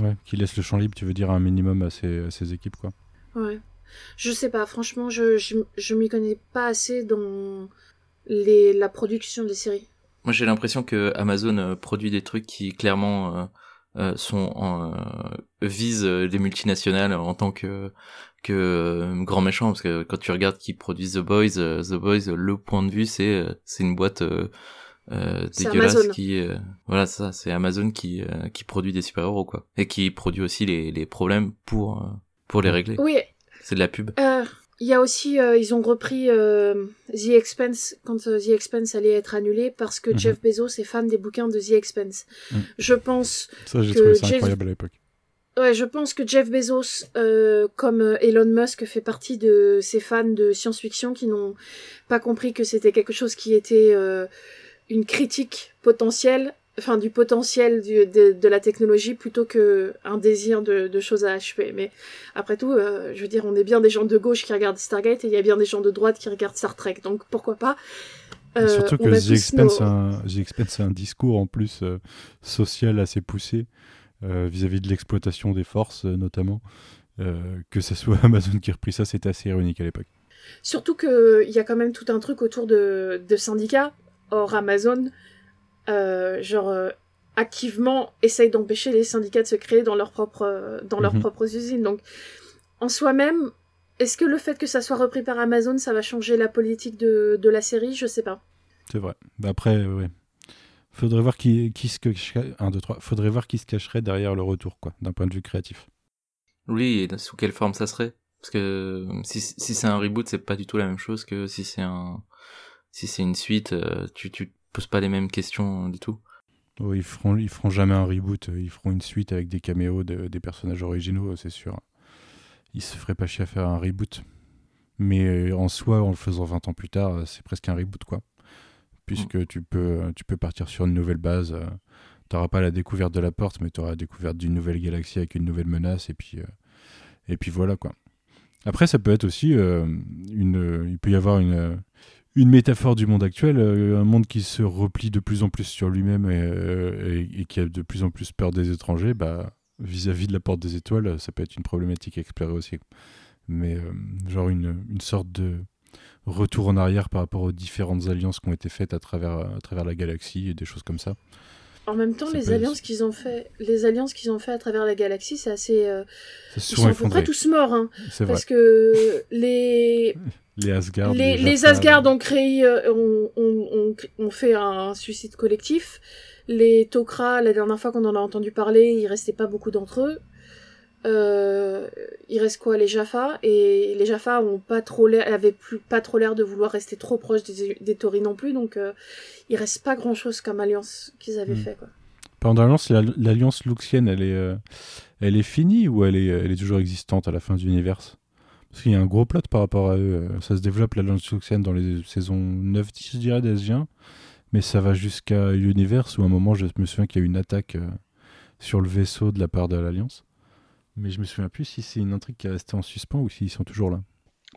Euh,
ouais, qui laisse le champ libre, tu veux dire, un minimum à ses, à ses équipes, quoi.
Ouais. Je sais pas, franchement, je, je, je m'y connais pas assez dans les, la production des séries.
Moi, j'ai l'impression que Amazon produit des trucs qui clairement sont en, visent les multinationales en tant que que euh, grand méchant parce que quand tu regardes qui produit The Boys, euh, The Boys, le point de vue c'est euh, c'est une boîte dégueulasse qui voilà ça c'est Amazon qui qui produit des super héros quoi et qui produit aussi les les problèmes pour pour les régler.
Oui.
C'est de la pub.
Il y a aussi, ils ont repris The Expense quand The Expense allait être annulé parce que mhm. Jeff Bezos est fan des bouquins de The Expense. Mhm. Je pense
ça, j'ai trouvé ça incroyable à l'époque.
Ouais, je pense que Jeff Bezos, euh, comme euh, Elon Musk, fait partie de ces fans de science-fiction qui n'ont pas compris que c'était quelque chose qui était euh, une critique potentielle, enfin du potentiel du, de, de, la technologie plutôt que un désir de, de choses à achever. Mais après tout, euh, je veux dire, on est bien des gens de gauche qui regardent Stargate et il y a bien des gens de droite qui regardent Star Trek, donc pourquoi pas.
surtout que The Expense, un, The Expense a un discours en plus social assez poussé euh, vis-à-vis de l'exploitation des forces euh, notamment. Euh, que ce soit [LAUGHS] Amazon qui a repris ça, c'était assez ironique à l'époque.
Surtout qu'il y a quand même tout un truc autour de, de syndicats. Or, Amazon, genre, activement essaye d'empêcher les syndicats de se créer dans, leur propre, dans leurs mhm. propres usines. Donc, en soi-même, est-ce que le fait que ça soit repris par Amazon, ça va changer la politique de, de la série? Je sais pas.
C'est vrai. Bah, après, ouais. Faudrait voir qui, qui se cacherait, 1, 2, 3. Faudrait voir qui se cacherait derrière le retour, quoi, d'un point de vue créatif.
Oui, et sous quelle forme ça serait? Parce que si, si c'est un reboot, c'est pas du tout la même chose que si c'est un, si c'est une suite. Euh, tu, tu poses pas les mêmes questions du tout.
Oh, ils feront, ils feront jamais un reboot. Ils feront une suite avec des caméos des personnages originaux, c'est sûr. Ils se feraient pas chier à faire un reboot. Mais euh, en soi, en le faisant 20 ans plus tard, c'est presque un reboot, quoi puisque tu peux, tu peux partir sur une nouvelle base. Euh, tu n'auras pas la découverte de la porte, mais tu auras la découverte d'une nouvelle galaxie avec une nouvelle menace, et puis, euh, et puis voilà quoi. Après, ça peut être aussi euh, une. Il peut y avoir une, une métaphore du monde actuel, un monde qui se replie de plus en plus sur lui-même et, qui a de plus en plus peur des étrangers. Bah, vis-à-vis de la porte des étoiles, ça peut être une problématique à explorer aussi. Mais genre une, une sorte de retour en arrière par rapport aux différentes alliances qui ont été faites à travers, à travers la galaxie et des choses comme ça.
En même temps, les alliances qu'ils ont fait, les alliances qu'ils ont fait à travers la galaxie, c'est assez. Euh, ils sont à peu près tous morts, hein, parce que [LAUGHS] les
les Asgard,
les, les, Asgard ont créé, euh, ont, ont, ont, fait un suicide collectif. Les Tok'ra, la dernière fois qu'on en a entendu parler, il restait pas beaucoup d'entre eux. Euh, il reste quoi les Jaffa? Et les Jaffa ont pas trop l'air avaient plus pas trop l'air de vouloir rester trop proches des, des Tori non plus donc euh, il reste pas grand chose comme alliance qu'ils avaient hmm. fait quoi.
Pendant l'alliance l'alliance luxienne elle est euh, elle est finie ou elle est elle est toujours existante à la fin de l'univers parce qu'il y a un gros plot par rapport à eux ça se développe l'alliance luxienne dans les saisons 9 10 je dirais d'SG1 mais ça va jusqu'à l'univers où à un moment je me souviens qu'il y a eu une attaque sur le vaisseau de la part de l'alliance mais je me souviens plus si c'est une intrigue qui est restée en suspens ou s'ils sont toujours là.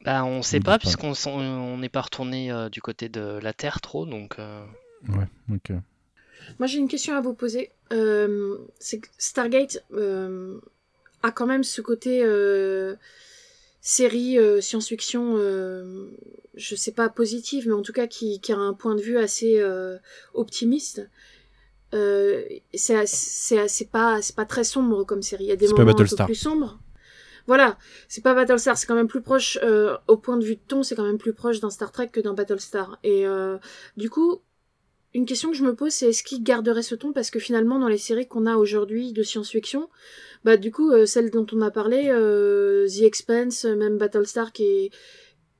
Bah, on sait pas, puisqu'on n'est pas retourné euh, du côté de la Terre trop, donc. Euh.
Ouais, ok.
Moi, j'ai une question à vous poser. Euh, c'est Stargate a quand même ce côté série science-fiction, je sais pas positive, mais en tout cas qui, qui, a un point de vue assez optimiste. Euh, c'est c'est pas c'est pas très sombre comme série. Il y a des moments un peu plus sombres. Voilà, c'est pas Battlestar, c'est quand même plus proche euh, au point de vue de ton, c'est quand même plus proche d'un Star Trek que d'un Battlestar. Et euh, du coup, une question que je me pose, c'est est-ce qu'il garderait ce ton? Parce que finalement dans les séries qu'on a aujourd'hui de science-fiction, bah du coup euh, celle dont on a parlé, euh, The Expanse, même Battlestar qui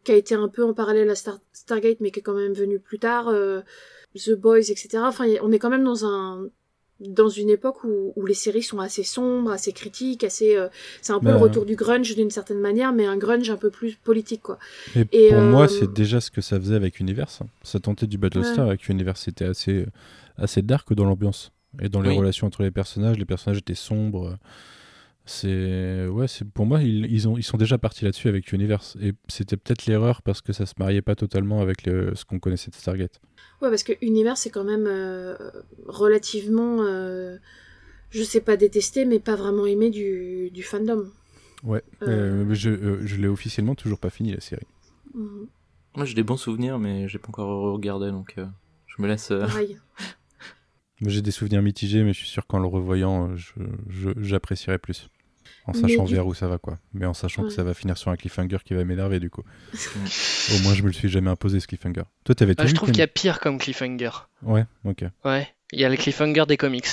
a été un peu en parallèle à Stargate, mais qui est quand même venu plus tard, euh, The Boys, etc. Enfin, on est quand même dans un dans une époque où, où les séries sont assez sombres, assez critiques, assez euh, c'est un peu le retour du grunge d'une certaine manière, mais un grunge un peu plus politique quoi.
Et,
Et,
pour
euh,
moi, c'est déjà ce que ça faisait avec Universe. Ça tentait du Battlestar
Ouais.
avec Universe. C'était assez, assez dark dans l'ambiance et dans les
Oui.
relations entre les personnages. Les personnages étaient sombres. C'est ouais, c'est pour moi ils, ils ont ils sont déjà partis là-dessus avec Universe et c'était peut-être l'erreur parce que ça se mariait pas totalement avec le- ce qu'on connaissait de Stargate.
Ouais, parce que Univers c'est quand même euh, relativement, euh, je sais pas détesté, mais pas vraiment aimé du, du fandom.
Ouais.
Euh.
Euh, je euh, je l'ai officiellement toujours pas fini la série.
Mhm,
Moi, j'ai des bons souvenirs, mais j'ai pas encore regardé, donc euh, je me laisse. euh, [LAUGHS]
J'ai des souvenirs mitigés, mais je suis sûr qu'en le revoyant, je- je- j'apprécierai plus. En sachant vers où ça va, quoi. Mais en sachant que ça va finir sur un cliffhanger qui va m'énerver, du coup. Au moins, je me le suis jamais imposé, ce cliffhanger. Toi, t'avais tout
Ah, je trouve qu'il y a pire comme cliffhanger.
Ouais, ok.
Ouais, il y a le cliffhanger des comics.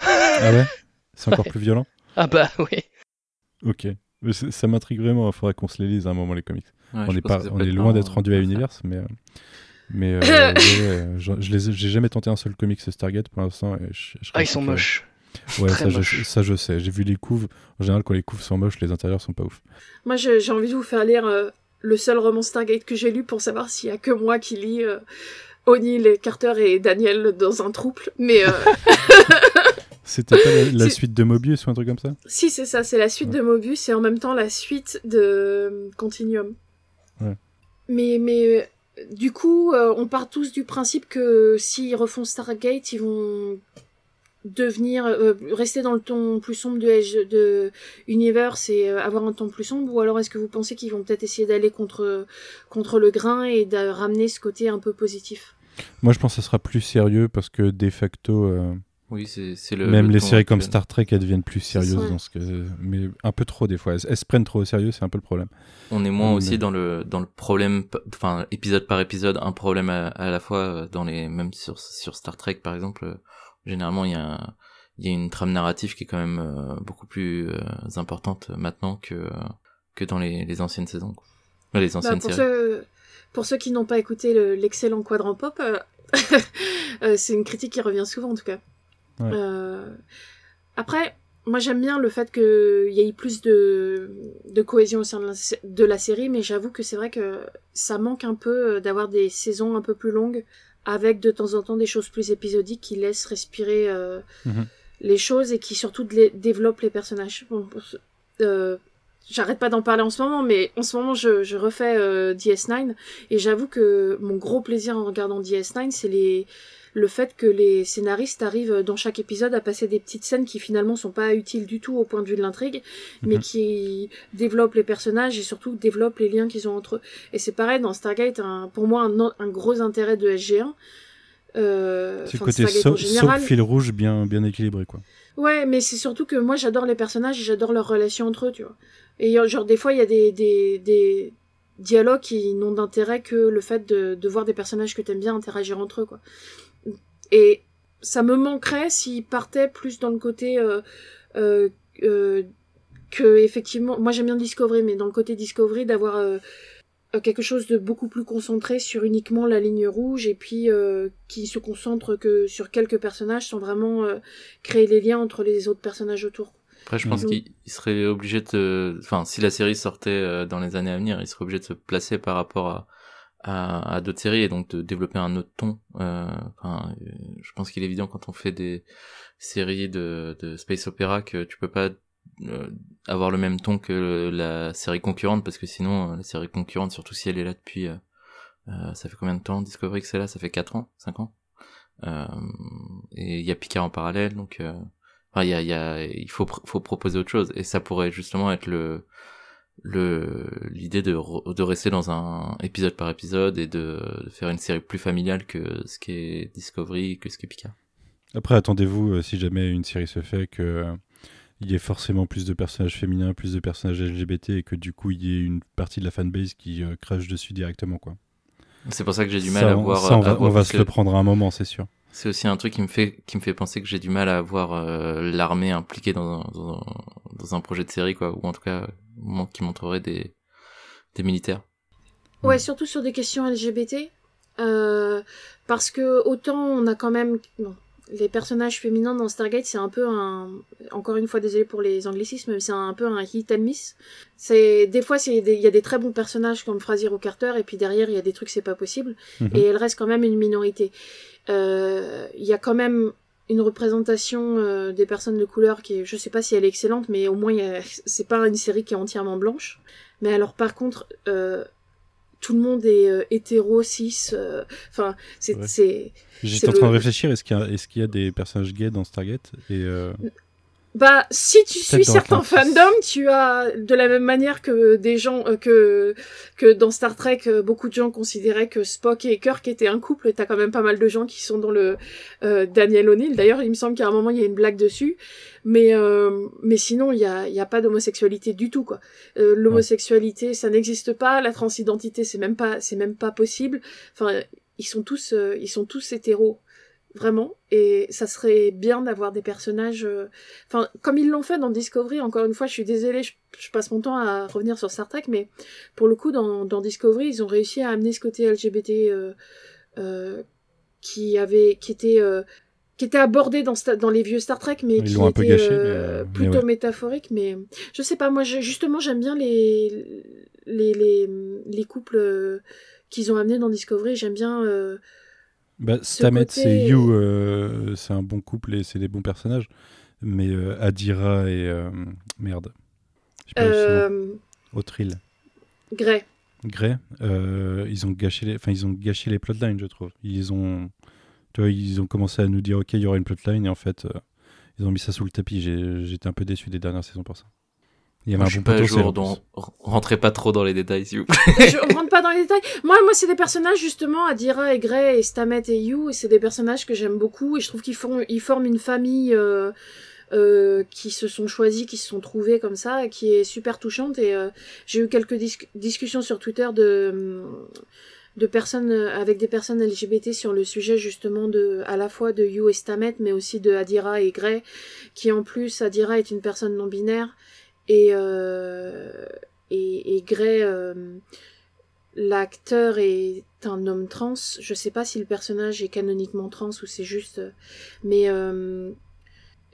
Ah ouais? [LAUGHS] C'est encore
Ouais.
plus violent?
Ah bah oui.
Ok. Mais c'est- Ça m'intrigue vraiment, il faudrait qu'on se les lise à un moment, les comics.
ouais,
on est, pas, on est loin d'être rendu à. Universe, mais... euh, Mais [LAUGHS] euh, ouais, ouais, je, je les ai- j'ai jamais tenté un seul comics Stargate pour l'instant.
Ah, ils sont moches.
Ouais, ça je,
moches.
ça je sais. J'ai vu les couves. En général, quand les couves sont moches, les intérieurs sont pas ouf.
Moi, j'ai envie de vous faire lire euh, le seul roman Stargate que j'ai lu pour savoir s'il y a que moi qui lis euh, O'Neill, Carter et Daniel dans un trouble. Mais euh, [LAUGHS] [LAUGHS]
C'était pas la, suite de Mobius ou un truc comme ça?
Si, c'est ça, c'est la suite de Mobius et en même temps la suite de Continuum.
Ouais.
Mais, mais du coup, on part tous du principe que s'ils refont Stargate, ils vont devenir euh, rester dans le ton plus sombre de, Edge- de Universe et euh, avoir un ton plus sombre ou alors est-ce que vous pensez qu'ils vont peut-être essayer d'aller contre contre le grain et de ramener ce côté un peu positif?
Moi, je pense que ça sera plus sérieux parce que de facto, euh,
Oui, c'est c'est le.
même
le
les séries comme. Star Trek, elles deviennent plus sérieuses dans ce que, mais un peu trop des fois. Elles, elles se prennent trop au sérieux, c'est un peu le problème.
On est moins
Mais-
aussi dans le dans le problème, enfin épisode par épisode, un problème à, à la fois euh, dans les même sur sur Star Trek par exemple. Généralement, il y a un- il y a une trame narrative qui est quand même euh, beaucoup plus euh, importante maintenant que que dans les, les anciennes saisons. quoi.
Bah, pour,
séries.
ceux, pour ceux qui n'ont pas écouté le- l'excellent Quadrant Pop, [LAUGHS] euh, c'est une critique qui revient souvent en tout cas.
Ouais.
Euh, après, moi j'aime bien le fait qu'il y ait plus de, de cohésion au sein de la, sé- de la série, mais j'avoue que c'est vrai que ça manque un peu d'avoir des saisons un peu plus longues avec de temps en temps des choses plus épisodiques qui laissent respirer euh,
Mhm.
les choses et qui surtout dé- développent les personnages. Bon, euh, J'arrête pas d'en parler en ce moment, mais en ce moment je, je refais euh, DS9 et j'avoue que mon gros plaisir en regardant DS9, c'est les le fait que les scénaristes arrivent dans chaque épisode à passer des petites scènes qui finalement sont pas utiles du tout au point de vue de l'intrigue, mais
Mhm.
qui développent les personnages et surtout développent les liens qu'ils ont entre eux. Et c'est pareil dans Stargate, un, pour moi un, un gros intérêt de SG1. Euh,
C'est le côté so-
général.
fil rouge bien, bien équilibré, quoi.
Ouais, mais c'est surtout que moi j'adore les personnages et j'adore leurs relations entre eux, tu vois. Et euh, genre des fois il y a des, des, des dialogues qui n'ont d'intérêt que le fait de, de voir des personnages que t'aimes bien interagir entre eux, quoi. Et ça me manquerait s'ils partaient plus dans le côté euh, euh, euh, que effectivement, moi j'aime bien Discovery, mais dans le côté Discovery d'avoir quelque chose de beaucoup plus concentré sur uniquement la ligne rouge et puis euh, qui se concentre que sur quelques personnages sans vraiment euh, créer les liens entre les autres personnages autour.
Après, je pense qu'il il serait obligé de, enfin, si la série sortait dans les années à venir, il serait obligé de se placer par rapport à à, à d'autres séries et donc de développer un autre ton. Euh, Enfin, euh, je pense qu'il est évident quand on fait des séries de, de space opéra que tu peux pas euh, avoir le même ton que la série concurrente parce que sinon euh, la série concurrente, surtout si elle est là depuis, euh, ça fait combien de temps Discovery que c'est là? Ça fait 4 ans, 5 ans? Et il y a Picard en parallèle, donc. Enfin, il y a, y a, il faut, faut proposer autre chose. Et ça pourrait justement être le, le, l'idée de, de rester dans un épisode par épisode et de, de faire une série plus familiale que ce qui est Discovery, que ce qui est Picard.
Après, attendez-vous, euh, si jamais une série se fait, que euh, il y ait forcément plus de personnages féminins, plus de personnages LGBT, et que du coup, il y ait une partie de la fanbase qui euh, crache dessus directement, quoi.
C'est pour ça que j'ai du mal
ça,
à
on-
voir.
ça, on va, on se le prendre à un moment, c'est sûr.
C'est aussi un truc qui me fait, qui me fait penser que j'ai du mal à voir euh, l'armée impliquée dans, un- dans, un- dans un projet de série, quoi, ou en tout cas, qui montrerait des, des militaires.
Ouais, surtout sur des questions LGBT. Euh, parce que autant on a quand même... Non, les personnages féminins dans Stargate, c'est un peu un, encore une fois désolé pour les anglicismes, mais c'est un, peu un hit and miss. C'est des fois c'est il y a des très bons personnages comme Frasier ou Carter et puis derrière il y a des trucs c'est pas possible
Mhm.
et elle reste quand même une minorité. Euh, Il y a quand même une représentation euh, des personnes de couleur qui est, je sais pas si elle est excellente, mais au moins a- c'est pas une série qui est entièrement blanche. Mais alors par contre, euh, tout le monde est euh, hétéro, cis, enfin c'est
Ouais. J'étais en train de réfléchir, est-ce qu'il y, a- y a des personnages gays dans Stargate? Et,
Bah, si tu suis certains fandoms, tu as de la même manière que des gens euh, que que dans Star Trek, euh, beaucoup de gens considéraient que Spock et Kirk étaient un couple. T'as quand même pas mal de gens qui sont dans le euh, Daniel O'Neill. D'ailleurs, il me semble qu'à un moment il y a une blague dessus. Mais euh, mais sinon, il y a il y a pas d'homosexualité du tout quoi. Euh, L'homosexualité, ça n'existe pas. La transidentité, c'est même pas c'est même pas possible. Enfin, ils sont tous ils sont tous hétéros vraiment et ça serait bien d'avoir des personnages euh, enfin comme ils l'ont fait dans Discovery encore une fois je suis désolée je, je passe mon temps à revenir sur Star Trek mais pour le coup dans, dans Discovery ils ont réussi à amener ce côté LGBT euh, euh, qui avait qui était euh, qui était abordé dans, dans les vieux Star Trek mais
Ils
qui
l'ont un peu
était
gâché,
euh,
mais
plutôt
ouais.
métaphorique mais je sais pas moi je- justement j'aime bien les les les, les couples qu'ils ont amenés dans Discovery j'aime bien euh,
Bah,
Ce
Stamets
côté-
et You, euh, c'est un bon couple et c'est des bons personnages. Mais euh, Adira et. euh, merde. Île.
Grey
Grey, ils ont gâché les, enfin ils ont gâché les plotlines, je trouve. Ils ont, tu vois, ils ont commencé à nous dire ok, il y aura une plotline et en fait, euh, ils ont mis ça sous le tapis. J'étais un peu déçu des dernières saisons pour ça. Il y avait un
je
bon potentiel.
jour, r- rentrez pas trop dans les détails, s'il vous plaît. [LAUGHS]
je rentre pas dans les détails. Moi, moi, c'est des personnages justement, Adira et Grey et Stamet et You, et c'est des personnages que j'aime beaucoup et je trouve qu'ils font, ils forment une famille euh, euh, qui se sont choisis, qui se sont trouvés comme ça, qui est super touchante. Et euh, j'ai eu quelques dis- discussions sur Twitter de de personnes avec des personnes LGBT sur le sujet justement de à la fois de You et Stamet, mais aussi de Adira et Grey, qui en plus Adira est une personne non binaire et euh, et, Grey euh, l'acteur est un homme trans. Je sais pas si le personnage est canoniquement trans ou c'est juste. euh, Mais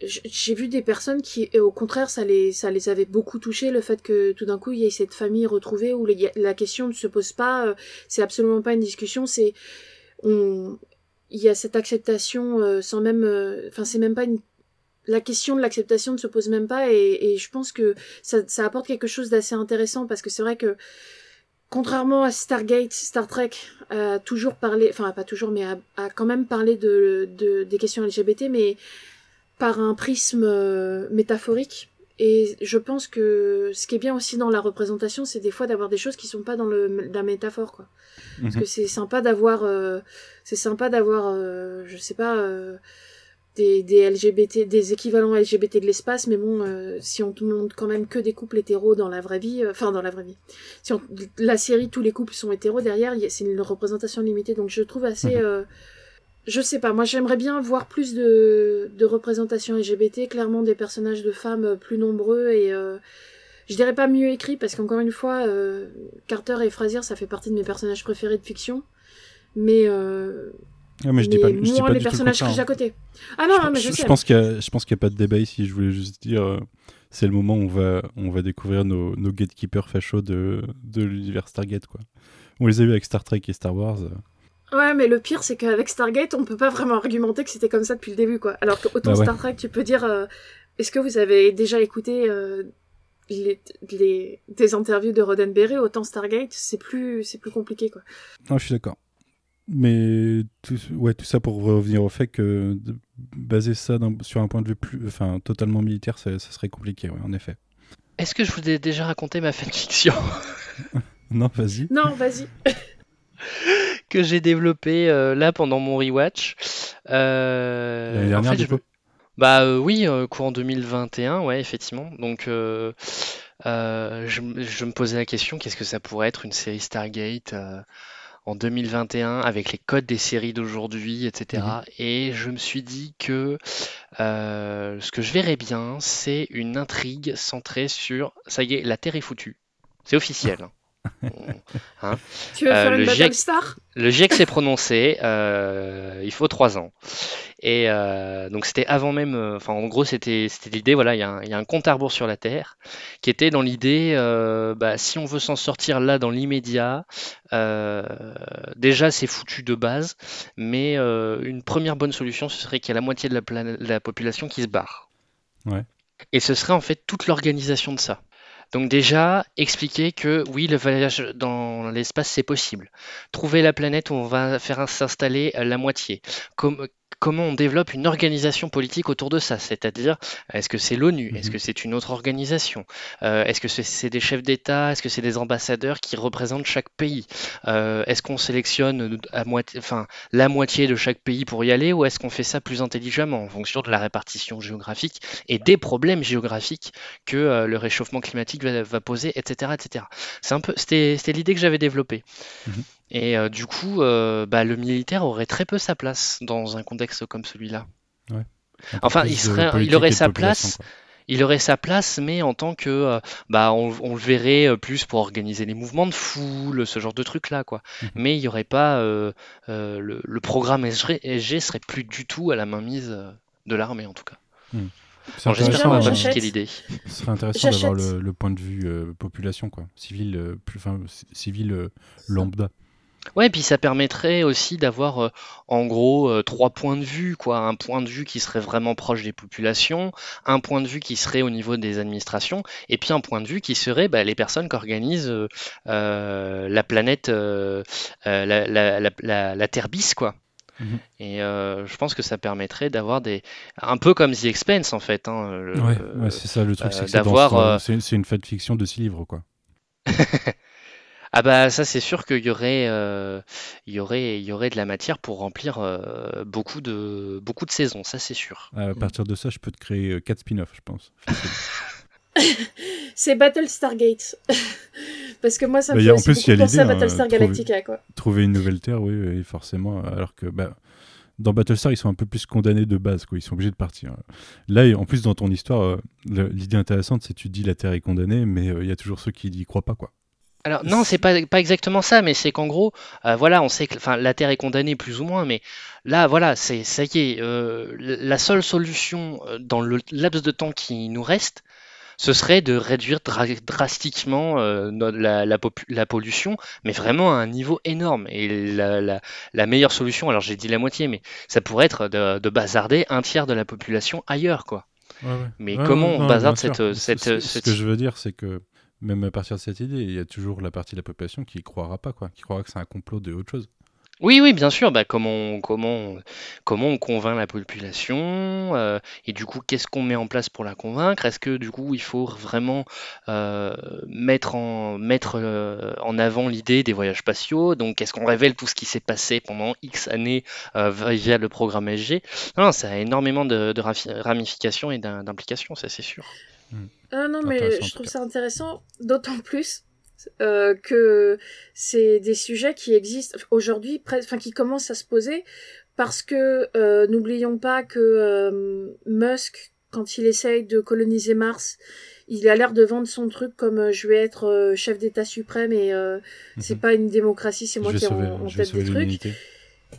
j'ai vu des personnes qui, au contraire, ça les, avait beaucoup touchés, le fait que tout d'un coup il y ait cette famille retrouvée où la question ne se pose pas. C'est absolument pas une discussion. C'est il y a cette acceptation sans même, enfin c'est même pas une la question de l'acceptation ne se pose même pas et, et je pense que ça, ça apporte quelque chose d'assez intéressant parce que c'est vrai que contrairement à Stargate, Star Trek a toujours parlé, enfin pas toujours, mais a, a quand même parlé de, de- des questions LGBT, mais par un prisme euh, métaphorique. Et je pense que ce qui est bien aussi dans la représentation, c'est des fois d'avoir des choses qui sont pas dans le, la métaphore, quoi. Parce
Mhm.
que c'est sympa d'avoir, euh, c'est sympa d'avoir, euh, je sais pas, euh, des, des LGBT, des équivalents LGBT de l'espace, mais bon, euh, si on te montre quand même que des couples hétéros dans la vraie vie, euh, enfin dans la vraie vie, si on, la série tous les couples sont hétéros derrière, c'est une représentation limitée, donc je trouve assez,
Mhm.
euh, je sais pas, moi j'aimerais bien voir plus de, de représentation LGBT, clairement des personnages de femmes plus nombreux et je dirais pas mieux écrit parce qu'encore une fois, Carter et Frasier, ça fait partie de mes personnages préférés de fiction, mais
Ah, mais je dis pas, je dis pas
les
du tout le
personnages que
contraire,
j'ai à
hein.
côté. Ah non,
je,
non, mais je,
je-
sais.
pense qu'il y a, je pense qu'il y a pas de débat ici. Je voulais juste dire, euh, c'est le moment où on va, on va découvrir nos, nos gatekeepers fachos de, de l'univers Stargate, quoi. On les a eu avec Star Trek et Star Wars. euh.
Ouais, mais le pire, c'est qu'avec Stargate, on peut pas vraiment argumenter que c'était comme ça depuis le début, quoi. Alors que autant
Bah ouais.
Star Trek, tu peux dire, euh, est-ce que vous avez déjà écouté euh, les, les, des interviews de Roddenberry, autant Stargate, c'est plus, c'est plus compliqué, quoi.
Non, je suis d'accord. Mais tout, ouais, tout ça pour revenir au fait que de baser ça sur un point de vue plus, enfin, totalement militaire, ça, ça serait compliqué, ouais, en effet.
Est-ce que je vous ai déjà raconté ma fanfiction [LAUGHS] [LAUGHS]
Non, vas-y.
Non, vas-y. [LAUGHS]
que j'ai développée euh, là pendant mon rewatch Euh,
L'année
en
dernière,
fait,
du
je me-
coup
Bah euh, oui, euh, courant 2021, ouais, effectivement. Donc euh, euh, je, je me posais la question, qu'est-ce que ça pourrait être une série Stargate euh, en 2021 avec les codes des séries d'aujourd'hui, etc. Et je me suis dit que euh, ce que je verrais bien, c'est une intrigue centrée sur, ça y est, la Terre est foutue. C'est officiel. Hein.
Tu veux faire une Battlestar
Le GIEC s'est prononcé, il faut trois ans. Et euh, donc c'était avant même, euh, enfin en gros c'était l'idée, voilà, il y, a un, compte à rebours sur la Terre qui était dans l'idée, euh, bah, si on veut s'en sortir là dans l'immédiat, déjà c'est foutu de base, mais une première bonne solution ce serait qu'il y ait la moitié de la, la population qui se barre.
Ouais.
Et ce serait en fait toute l'organisation de ça. Donc déjà, expliquer que oui, le voyage dans l'espace, c'est possible. Trouver la planète où on va faire s'installer la moitié. Comment on développe une organisation politique autour de ça. C'est-à-dire, est-ce que c'est l'ONU Est-ce mhm. que c'est une autre organisation euh, Est-ce que c'est des chefs d'État Est-ce que c'est des ambassadeurs qui représentent chaque pays euh, Est-ce qu'on sélectionne à moitié, enfin, la moitié de chaque pays pour y aller ou est-ce qu'on fait ça plus intelligemment en fonction de la répartition géographique et des problèmes géographiques que euh, le réchauffement climatique va, poser, etc. etc. C'est un peu, c'était l'idée que j'avais développée. Mhm. Et euh, du coup, euh, bah, le militaire aurait très peu sa place dans un contexte comme celui-là. Enfin, il, serait, il aurait sa place. Il aurait sa place, mais en tant que, euh, bah, on, le verrait plus pour organiser les mouvements de foule, ce genre de trucs là, quoi. Mhm. Mais il n'y aurait pas le, le, programme SG serait plus du tout à la mainmise de l'armée en tout cas. Mhm. J'espère qu'on va pas l'idée.
Ce serait intéressant d'avoir le, point de vue population, quoi, civil, plus, enfin, civil lambda.
Ouais, et puis ça permettrait aussi d'avoir euh, en gros euh, trois points de vue, quoi. Un point de vue qui serait vraiment proche des populations, un point de vue qui serait au niveau des administrations, et puis un point de vue qui serait bah, les personnes qui organisent euh, la planète, la, la, Terre bis, quoi. Mmh et je pense que ça permettrait d'avoir des. Un peu comme The Expense, en fait. Hein,
ouais, c'est ça le truc, c'est que c'est une fête fiction de six livres, quoi. [LAUGHS]
Ah bah ça c'est sûr qu'il y aurait, euh, il y aurait, il y aurait de la matière pour remplir euh, beaucoup de, beaucoup de saisons, ça c'est sûr.
À partir de ça, je peux te créer 4 euh, spin-offs, je pense. [LAUGHS]
c'est Battlestar Gate. [LAUGHS] Parce que moi ça me bah, fait aussi beaucoup penser à hein, Battlestar Galactica. Quoi.
Trouver une nouvelle Terre, oui, forcément. Alors que bah, dans Battlestar, ils sont un peu plus condamnés de base, quoi. ils sont obligés de partir. Là, en plus, dans ton histoire, l'idée intéressante, c'est que tu dis la Terre est condamnée, mais il y a toujours ceux qui n'y croient pas. quoi.
Alors non, c'est pas, pas exactement ça, mais c'est qu'en gros, euh, voilà, on sait que enfin, la Terre est condamnée plus ou moins, mais là, voilà, c'est ça y est, euh, la seule solution euh, dans le laps de temps qui nous reste, ce serait de réduire drastiquement la, la, pollution, mais vraiment à un niveau énorme. Et la, la meilleure solution, alors j'ai dit la moitié, mais ça pourrait être de, de bazarder un tiers de la population ailleurs, quoi. Mais comment on bazarde cette, cette,
Ce que je veux dire, c'est que même à partir de cette idée, il y a toujours la partie de la population qui ne croira pas, quoi, qui croira que c'est un complot de autre chose.
Oui, oui, bien sûr. Bah, comment, comment, comment on convainc la population euh, Et du coup, qu'est-ce qu'on met en place pour la convaincre? Est-ce que du coup, il faut vraiment euh, mettre, en, mettre euh, en avant l'idée des voyages spatiaux? Donc, est-ce qu'on révèle tout ce qui s'est passé pendant X années via le programme SG Non, ça a énormément de, de ramifications et d'implications, ça c'est sûr.
Hmm. Ah non, mais je trouve ça intéressant, d'autant plus euh, que c'est des sujets qui existent aujourd'hui, enfin qui commencent à se poser, parce que euh, n'oublions pas que euh, Musk, quand il essaye de coloniser Mars, il a l'air de vendre son truc comme je vais être chef d'État suprême et c'est mhm. pas une démocratie, c'est moi qui ai en, tête des trucs.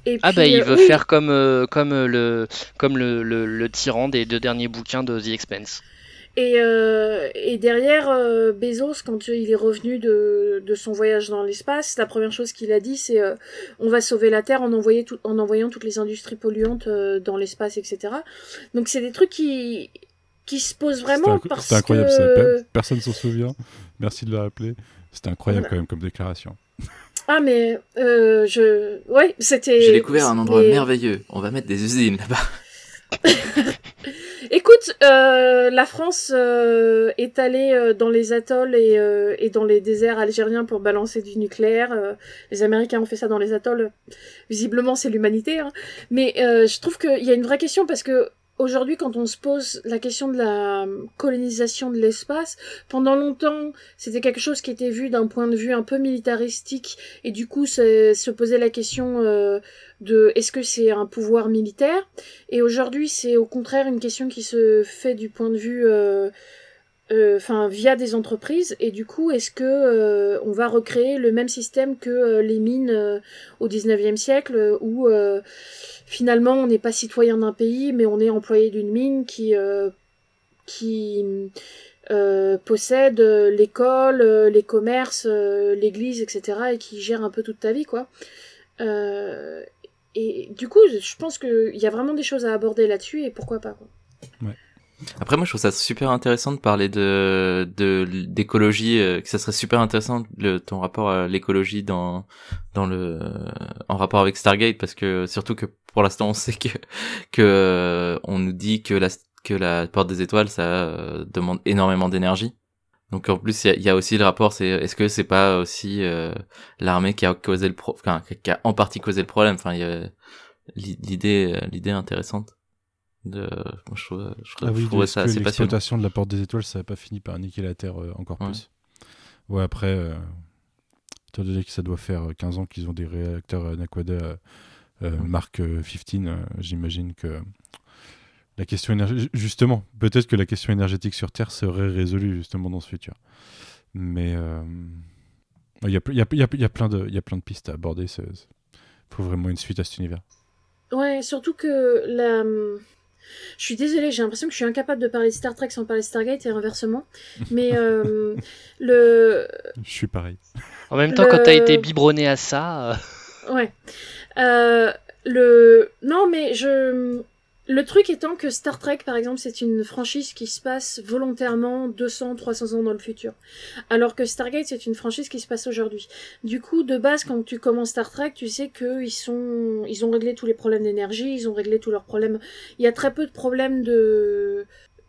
Et ah bah il veut faire comme comme le comme le, le, le, tyran des deux derniers bouquins de The Expense.
Et, euh, et derrière, euh, Bezos, quand il est revenu de, de son voyage dans l'espace, la première chose qu'il a dit, c'est euh, on va sauver la Terre en, tout, en envoyant toutes les industries polluantes euh, dans l'espace, etc. Donc c'est des trucs qui, qui se posent vraiment parce
C'est incroyable,
que...
ça. Personne s'en souvient. Merci de le rappeler. C'était incroyable quand même comme déclaration.
Ah mais je... Ouais, c'était...
J'ai découvert un endroit merveilleux. On va mettre des usines là-bas. [LAUGHS]
Écoute, euh, la France euh, est allée euh, dans les atolls et, dans les déserts algériens pour balancer du nucléaire. les Américains ont fait ça dans les atolls. Visiblement, c'est l'humanité. Hein. Mais je trouve qu'il y a une vraie question parce que aujourd'hui, quand on se pose la question de la colonisation de l'espace, pendant longtemps, c'était quelque chose qui était vu d'un point de vue un peu militaristique, et du coup, se posait la question euh, de est-ce que c'est un pouvoir militaire? Et aujourd'hui, c'est au contraire une question qui se fait du point de vue euh, enfin via des entreprises et du coup est-ce que on va recréer le même système que les mines au 19e siècle où finalement on n'est pas citoyen d'un pays mais on est employé d'une mine qui qui possède l'école, les commerces, l'église, etc. et qui gère un peu toute ta vie, quoi. et du coup, je pense qu'il y a vraiment des choses à aborder là-dessus et pourquoi pas. Quoi.
Ouais. Après, moi, je trouve ça super intéressant de parler de d'écologie. Euh, que ça serait super intéressant le, ton rapport à l'écologie dans dans le en rapport avec Stargate, parce que surtout que pour l'instant, on sait que que euh, on nous dit que la que la porte des étoiles, ça euh, demande énormément d'énergie. Donc en plus, il y, y a, aussi le rapport, c'est est-ce que c'est pas aussi l'armée qui a causé le pro, enfin, qui a en partie causé le problème? Enfin, il y a l'idée l'idée intéressante de moi, je trouve, je
ah oui, ça assez L'exploitation de la porte des étoiles, ça n'a pas fini par niquer la Terre euh, encore plus. Ouais, après, euh, étant donné que ça doit faire 15 ans qu'ils ont des réacteurs Anaquada euh, Mark 15, j'imagine que la question énergétique, justement, peut-être que la question énergétique sur Terre serait résolue justement dans ce futur. Mais il y, a, y, a, y, a, y, a plein de, y a plein de pistes à aborder. Il faut vraiment une suite à cet univers.
Ouais, surtout que la, je suis désolée, j'ai l'impression que je suis incapable de parler de Star Trek sans parler de Stargate et inversement. Mais euh, [LAUGHS] le.
Je suis pareil.
En même temps, quand t'as été biberonné à ça.
Euh, ouais. Euh, le. Non, mais je. Le truc étant que Star Trek, par exemple, c'est une franchise qui se passe volontairement 200, 300 ans dans le futur. Alors que Stargate, c'est une franchise qui se passe aujourd'hui. Du coup, de base, quand tu commences Star Trek, tu sais qu'ils ont réglé tous les problèmes d'énergie, ils ont réglé tous leurs problèmes. Il y a très peu de problèmes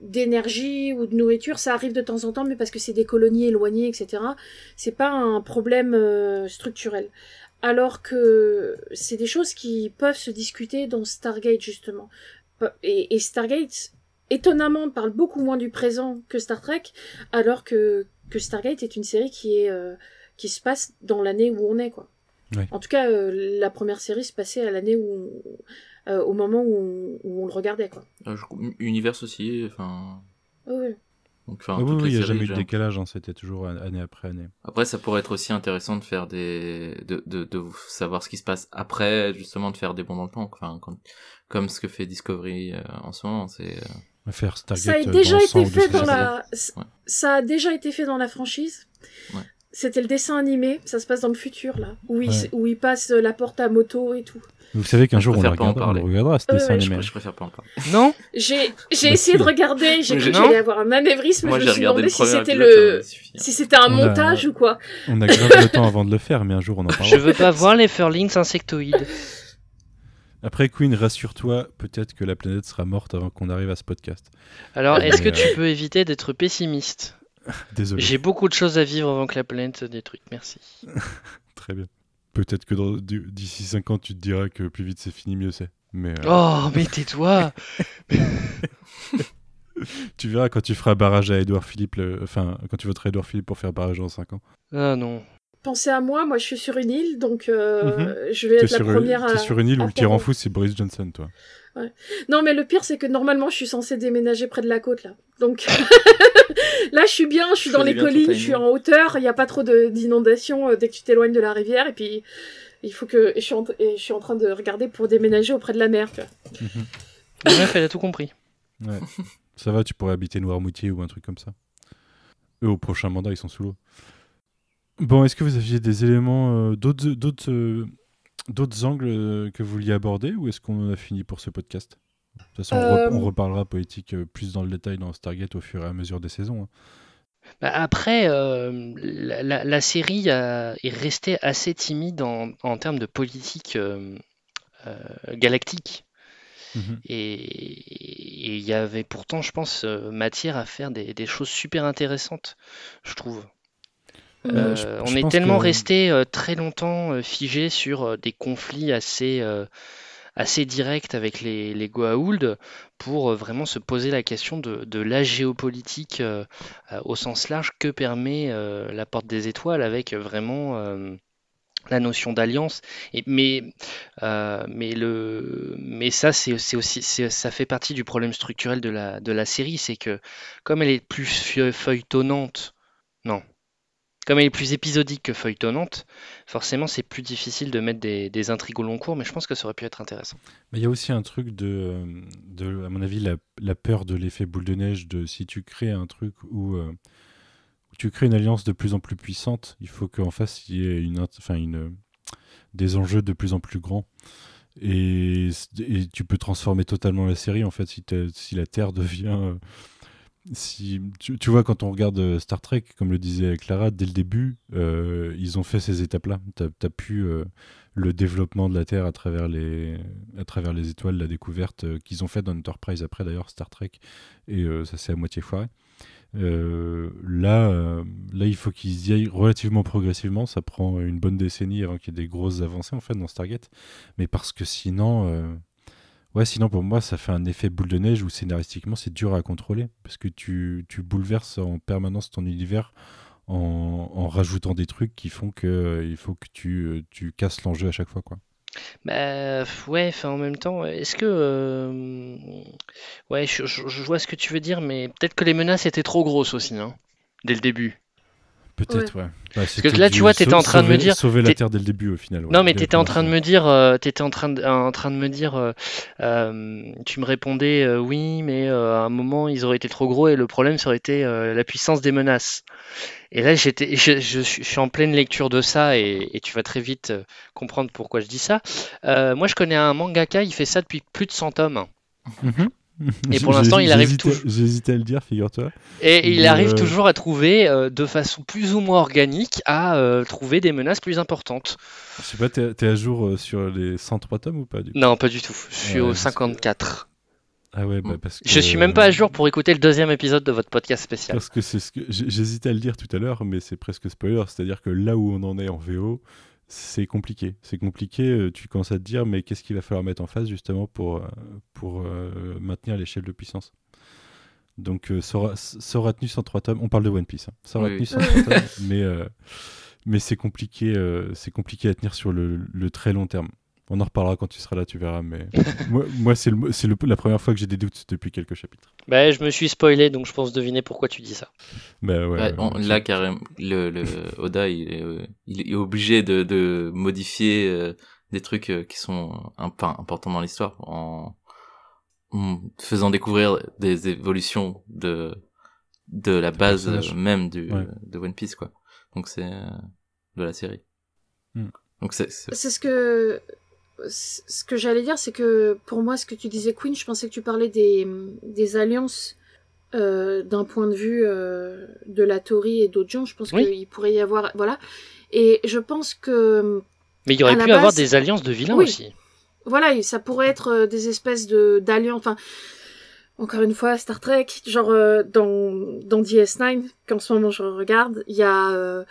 d'énergie ou de nourriture, ça arrive de temps en temps, mais parce que c'est des colonies éloignées, etc. C'est pas un problème euh, structurel. Alors que c'est des choses qui peuvent se discuter dans Stargate, justement et, Stargate, étonnamment, parle beaucoup moins du présent que Star Trek, alors que, que Stargate est une série qui, est, euh, qui se passe dans l'année où on est, quoi. En tout cas, euh, la première série se passait à l'année où, euh, au moment où on, le regardait, quoi.
Univers aussi, enfin.
oui.
Oui, il n'y a jamais eu de décalage, hein, c'était toujours année après année.
Après, ça pourrait être aussi intéressant de faire des, de, de, de savoir ce qui se passe après, justement, de faire des bons dans le temps, enfin, comme ce que fait Discovery euh, en ce moment, c'est.
Euh, faire Stargate
ça a
euh,
déjà été fait dans la, ça a déjà été fait dans la franchise. Ouais. C'était le dessin animé, ça se passe dans le futur là, où il, où il passe la porte à moto et tout.
Vous savez qu'un jour on, le regardera, on regardera ce dessin
animé. Je, préfère pas en parler.
Non?
J'ai j'ai essayé de regarder, j'ai cru que j'allais avoir un anévrisme, Moi, je me suis demandé si c'était le si c'était un montage ou quoi.
On a grave le temps avant de le faire, mais un jour on en parlera.
Je veux pas voir les furlings insectoïdes.
Après Queen, rassure-toi, peut-être que la planète sera morte avant qu'on arrive à ce podcast.
Alors, est-ce que tu peux éviter d'être pessimiste? [LAUGHS]
Désolé.
J'ai beaucoup de choses à vivre avant que la planète se détruise. Merci. [LAUGHS]
Très bien. Peut-être que d'ici 5 ans, tu te diras que plus vite c'est fini, mieux c'est. Mais, euh,
Oh, mais tais-toi [LAUGHS]
Tu verras quand tu feras barrage à Edouard Philippe, enfin, quand tu voteras Edouard Philippe pour faire barrage dans 5 ans.
Ah non.
Pensez à moi, moi je suis sur une île, donc euh, mhm. je vais être la première à.
Tu es sur une île où le tir en fou, c'est Boris Johnson, toi.
Non, mais le pire, c'est que normalement, je suis censée déménager près de la côte, là. Donc [LAUGHS] là, je suis bien, je suis dans les collines, je suis en hauteur, il n'y a pas trop d'inondations euh, dès que tu t'éloignes de la rivière, et puis il faut que. Et je, suis en... et je suis en train de regarder pour déménager auprès de la mer, tu vois.
Mhm. elle a tout compris.
Ouais. Ça va, tu pourrais habiter Noirmoutier ou un truc comme ça. Eux, au prochain mandat, ils sont sous l'eau. Bon, est-ce que vous aviez des éléments, euh, d'autres, d'autres, euh, d'autres angles que vous vouliez aborder ou est-ce qu'on a fini pour ce podcast? De toute façon, on, reparlera politique plus dans le détail dans Stargate au fur et à mesure des saisons. Hein.
Bah, après, euh, la, série est restée assez timide en, termes de politique euh, euh, galactique. Mhm. Et il y avait pourtant, je pense, matière à faire des, choses super intéressantes, je trouve. On est tellement resté très longtemps figé sur des conflits assez assez direct avec les, les Goa'uld pour euh, vraiment se poser la question de, la géopolitique euh, euh, au sens large que permet la porte des étoiles avec vraiment la notion d'alliance. Mais, euh, mais, le, mais ça, c'est aussi, ça fait partie du problème structurel de la, de la série, c'est que comme elle est plus feuilletonnante, non, comme elle est plus épisodique que feuilletonnante, forcément c'est plus difficile de mettre des, intrigues au long cours, mais je pense que ça aurait pu être intéressant.
Il y a aussi un truc de, de à mon avis, la, peur de l'effet boule de neige, de si tu crées un truc où euh, tu crées une alliance de plus en plus puissante, il faut qu'en face il y ait une, enfin une, des enjeux de plus en plus grands. Et, tu peux transformer totalement la série en fait si, si la Terre devient. Si, tu, vois, quand on regarde euh, Star Trek, comme le disait Clara, dès le début, euh, ils ont fait ces étapes-là. Tu as, pu euh, le développement de la Terre à travers les, étoiles, la découverte qu'ils ont fait dans Enterprise après d'ailleurs, Star Trek, et ça s'est à moitié foiré. Là, là, il faut qu'ils y aillent relativement progressivement. Ça prend une bonne décennie avant qu'il y ait des grosses avancées en fait dans Stargate. Mais parce que sinon, ouais, sinon pour moi, ça fait un effet boule de neige où scénaristiquement c'est dur à contrôler parce que tu, tu bouleverses en permanence ton univers en, rajoutant des trucs qui font que il faut que tu, tu casses l'enjeu à chaque fois, quoi.
Bah, ouais, en même temps, est-ce que, euh, ouais, je, je- vois ce que tu veux dire, mais peut-être que les menaces étaient trop grosses aussi, hein, dès le début.
Peut-être, ouais.
Parce que là, tu vois, t'étais en train de me dire-
Sauver la Terre dès le début, au final.
Non, mais t'étais en train de me dire, euh, t'étais en train de, en train de me dire, euh, euh, tu me répondais, euh, oui, mais euh, à un moment, ils auraient été trop gros et le problème, ça aurait été euh, la puissance des menaces. Et là, j'étais, je, je, suis en pleine lecture de ça et, et tu vas très vite euh, comprendre pourquoi je dis ça. Euh, moi, je connais un mangaka, il fait ça depuis plus de 100 tomes.
Mhm.
Et pour l'instant, il arrive toujours.
J'hésitais à le dire, figure-toi.
Et il arrive toujours à trouver, euh, de façon plus ou moins organique, à euh, trouver des menaces plus importantes.
Je sais pas, t'es à jour euh, sur les 103 tomes ou pas du
Non, pas du tout. Je suis au 54.
Ah ouais, bah parce que...
Je suis même pas à jour pour écouter le deuxième épisode de votre podcast spécial.
Parce que c'est ce que j'hésitais à le dire tout à l'heure, mais c'est presque spoiler. C'est-à-dire que là où on en est en VO, c'est compliqué. C'est compliqué, euh, tu commences à te dire, mais qu'est-ce qu'il va falloir mettre en face justement pour, euh, pour euh, maintenir l'échelle de puissance? Donc ça, aura, ça, aura, tenu 103 tomes. On parle de One Piece. Hein. Ça aura oui, tenu 103 tomes, [LAUGHS] mais, mais c'est compliqué, c'est compliqué à tenir sur le, le, très long terme. On en reparlera quand tu seras là, tu verras. Mais [LAUGHS] moi, moi c'est la première fois que j'ai des doutes depuis quelques chapitres.
Bah, je me suis spoilé, donc je pense deviner pourquoi tu dis ça.
Bah, ouais,
bah, on, là, carrément, le, le [LAUGHS] Oda, il est, euh, il est obligé de, de modifier euh, des trucs euh, qui sont enfin, importants dans l'histoire en, en, faisant découvrir des évolutions de, de la base même du, ouais. de One Piece, quoi. Donc c'est de la série.
Mm.
Donc c'est
c'est ce que ce que j'allais dire, c'est que pour moi, ce que tu disais, Queen, je pensais que tu parlais des, des alliances euh, d'un point de vue euh, de la Tory et d'autres gens. Je pense
Oui.
qu'il pourrait y avoir. Voilà. Et je pense que.
Mais il y aurait pu avoir
base-
des alliances de vilains
Oui.
aussi.
Voilà, et ça pourrait être euh, des espèces de d'alliances. Enfin, encore une fois, Star Trek, genre euh, dans, dans DS9, qu'en ce moment je regarde, il y a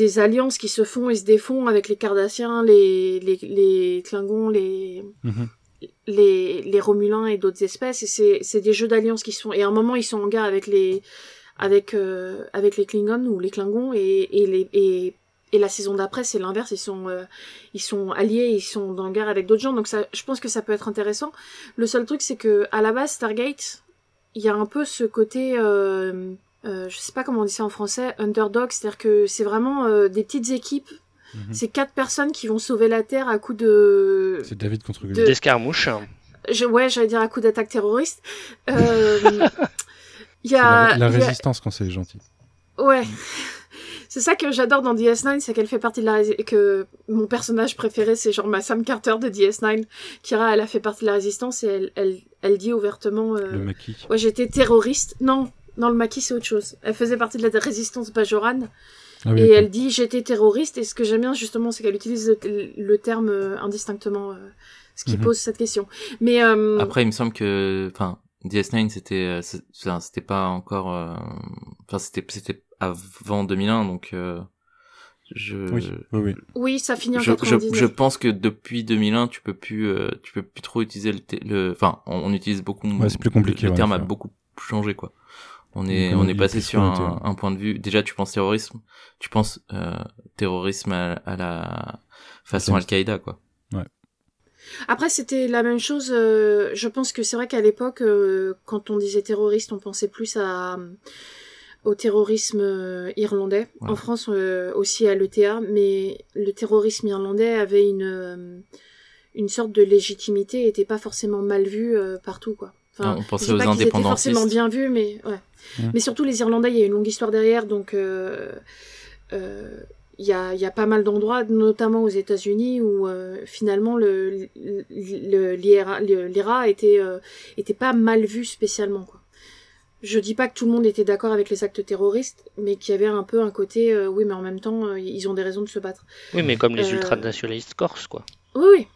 des alliances qui se font et se défont avec les Cardassiens, les, les, les Klingons, les,
Mhm.
les, les Romulins et d'autres espèces. Et c'est, c'est des jeux d'alliance qui se font. Et à un moment, ils sont en guerre avec les, avec, euh, avec les Klingons ou les Klingons. Et, et, les, et, et la saison d'après, c'est l'inverse. Ils sont, euh, ils sont alliés, ils sont en guerre avec d'autres gens. Donc ça, je pense que ça peut être intéressant. Le seul truc, c'est que à la base, Stargate, il y a un peu ce côté, euh, euh, je sais pas comment on dit ça en français, underdog, c'est-à-dire que c'est vraiment euh, des petites équipes.
Mhm.
C'est quatre personnes qui vont sauver la Terre à coup de,
C'est David contre
De-
Goliath.
D'escarmouche.
je, ouais, j'allais dire à coup d'attaque terroriste. Euh, Il [LAUGHS] y a,
la, la
il y a-
résistance quand c'est gentil.
Ouais. [LAUGHS] C'est ça que j'adore dans DS9, c'est qu'elle fait partie de la que mon personnage préféré c'est genre ma Sam Carter de DS9. Kira, elle a fait partie de la résistance et elle, elle, elle dit ouvertement, euh,
Le maquis.
ouais, j'étais terroriste. Non, non, le maquis c'est autre chose. Elle faisait partie de la résistance Bajoran
Ah oui,
et elle dit j'étais terroriste. Et ce que j'aime bien justement, c'est qu'elle utilise le, le terme euh, indistinctement, euh, ce qui
Mhm.
pose cette question. Mais euh,
Après, il me semble que, enfin, DS9, c'était, euh, c'était pas encore, euh, enfin, c'était, c'était avant 2001, donc, euh, je,
Oui, oui, oui.
oui, ça finit en
je, je,
99.
je pense que depuis 2001, tu peux plus, euh, tu peux plus trop utiliser le, le, enfin, on, on utilise beaucoup,
Ouais, c'est plus compliqué,
le, terme a beaucoup changé, quoi. On est, on est passé sur un, point de vue. Déjà, tu penses terrorisme, tu penses euh, terrorisme à, à la façon. Al-Qaïda, quoi.
Après, c'était la même chose. euh, je pense que c'est vrai qu'à l'époque, euh, quand on disait terroriste, on pensait plus à au terrorisme irlandais.
Ouais.
En France aussi à l'ETA, mais le terrorisme irlandais avait une une sorte de légitimité, et était pas forcément mal vu partout, quoi.
On pensait aux
pas
indépendantistes.
forcément bien vus, mais ouais. Mais surtout les Irlandais, il y a une longue histoire derrière, donc euh, euh, il y, a, il y a pas mal d'endroits, notamment aux États-Unis, où euh, finalement le le- le- l'IRA était euh, était pas mal vu spécialement quoi. Je dis pas que tout le monde était d'accord avec les actes terroristes, mais qu'il y avait un peu un côté euh, oui, mais en même temps euh, ils ont des raisons de se battre.
Oui, mais comme les
Euh,
ultranationalistes corses, quoi.
Oui, oui.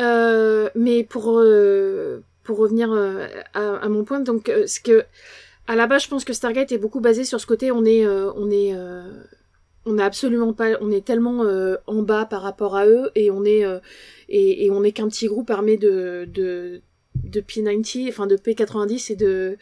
Euh, mais pour euh, pour revenir euh, à, mon point, donc euh, ce que à la base, je pense que Stargate est beaucoup basé sur ce côté on est euh, on est on est absolument pas on est tellement en bas par rapport à eux et on est et, et on est qu'un petit groupe armé de de de P90 enfin de P90 et de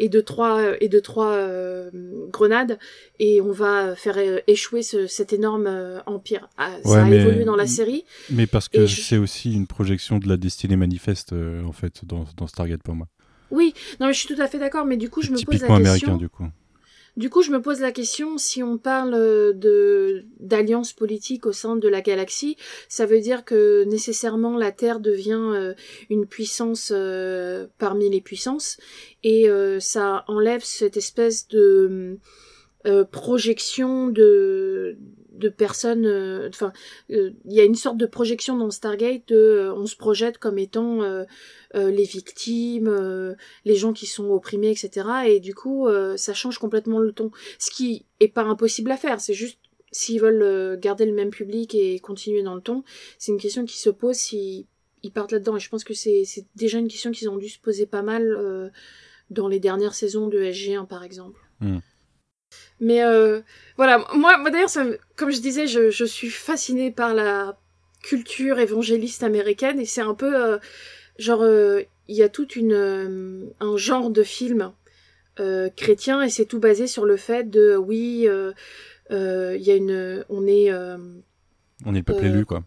et de trois et de trois euh, grenades et on va faire euh, échouer ce, cet énorme euh, empire. Ah, ça a
mais-
évolué dans la série.
Mais parce que
je-
c'est aussi une projection de la destinée manifeste, euh, en fait, dans, dans Stargate pour moi.
Oui, non, mais je suis tout à fait d'accord, mais du coup, je me pose la
Typiquement
question.
américain, du coup.
Du coup, je me pose la question si on parle euh, de d'alliance politique au sein de la galaxie, ça veut dire que nécessairement la Terre devient euh, une puissance euh, parmi les puissances et ça enlève cette espèce de projection de de personnes euh, enfin euh, il y a une sorte de projection dans Stargate de euh, on se projette comme étant les victimes les gens qui sont opprimés, etc. Et du coup, ça change complètement le ton. Ce qui est pas impossible à faire, c'est juste s'ils veulent garder le même public et continuer dans le ton, c'est une question qui se pose s'ils ils partent là-dedans. Et je pense que c'est déjà une question qu'ils ont dû se poser pas mal dans les dernières saisons de SG1, par exemple.
Mm.
Mais euh, voilà, moi, moi d'ailleurs, comme je disais, je, je suis fascinée par la culture évangéliste américaine et c'est un peu euh, genre euh, il y a toute une un genre de film chrétien et c'est tout basé sur le fait de oui il y a une on est
On est le peuple élu, quoi.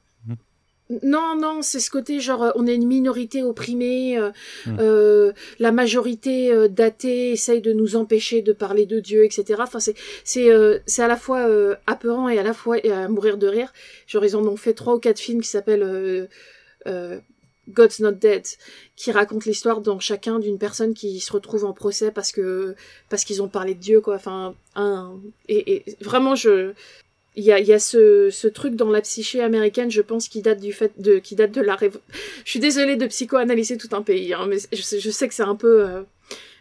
Non non c'est ce côté genre euh, on est une minorité opprimée euh,
Hmm.
euh, la majorité euh, d'athées essaye de nous empêcher de parler de Dieu etc enfin c'est c'est euh, c'est à la fois euh, apeurant et à la fois euh, à mourir de rire genre ils en ont fait trois ou quatre films qui s'appellent euh, euh, God's Not Dead, qui raconte l'histoire dans chacun d'une personne qui se retrouve en procès parce que parce qu'ils ont parlé de Dieu quoi. Enfin, un et, et vraiment je il y a, il y a ce, ce truc dans la psyché américaine, je pense, qui date du fait de qui date de la révo... Je suis désolée de psychoanalyser tout un pays, hein, mais je, sais- je sais que c'est un peu. euh,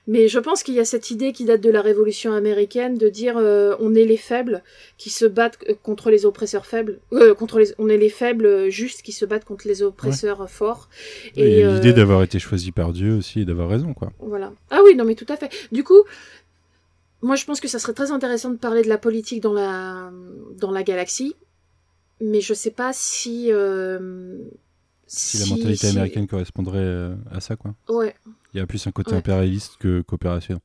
Mais je pense qu'il y a cette idée qui date de la Révolution américaine de dire euh, on est les faibles qui se battent euh, contre les oppresseurs faibles, euh, contre les on est les faibles justes qui se battent contre les oppresseurs forts.
Et,
Et, euh,
l'idée d'avoir été choisi par Dieu aussi et d'avoir raison, quoi.
voilà. Ah oui, non mais tout à fait. Du coup, moi je pense que ça serait très intéressant de parler de la politique dans la dans la galaxie, mais je sais pas si euh,
Si, la mentalité
si-
américaine correspondrait euh, à ça, quoi.
Ouais.
Il y a plus un côté
Ouais.
impérialiste que coopération.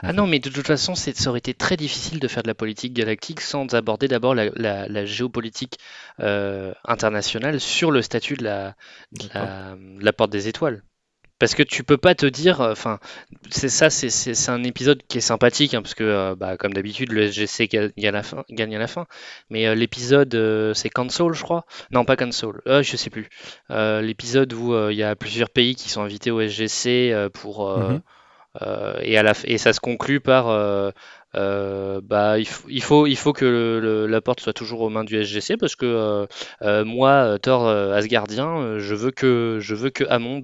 Ah non, mais de toute façon, ça aurait été très difficile de faire de la politique galactique sans aborder d'abord la, la- la géopolitique euh, internationale sur le statut de la, de la, de la porte des étoiles. Parce que tu peux pas te dire, euh, enfin, c'est ça, c'est- un épisode qui est sympathique, hein, parce que, euh, bah, comme d'habitude, le SGC gagne à la fin. Gagne à la fin. Mais euh, l'épisode, euh, c'est Cancel, je crois. Non, pas Cancel, je sais plus. L'épisode où il y a plusieurs pays qui sont invités au SGC pour, euh, et, à la, et ça se conclut par euh, bah, il, faut, il, faut, il faut que le- le- la porte soit toujours aux mains du SGC parce que euh, euh, moi, Thor euh, Asgardien, je veux que je veux que Amond,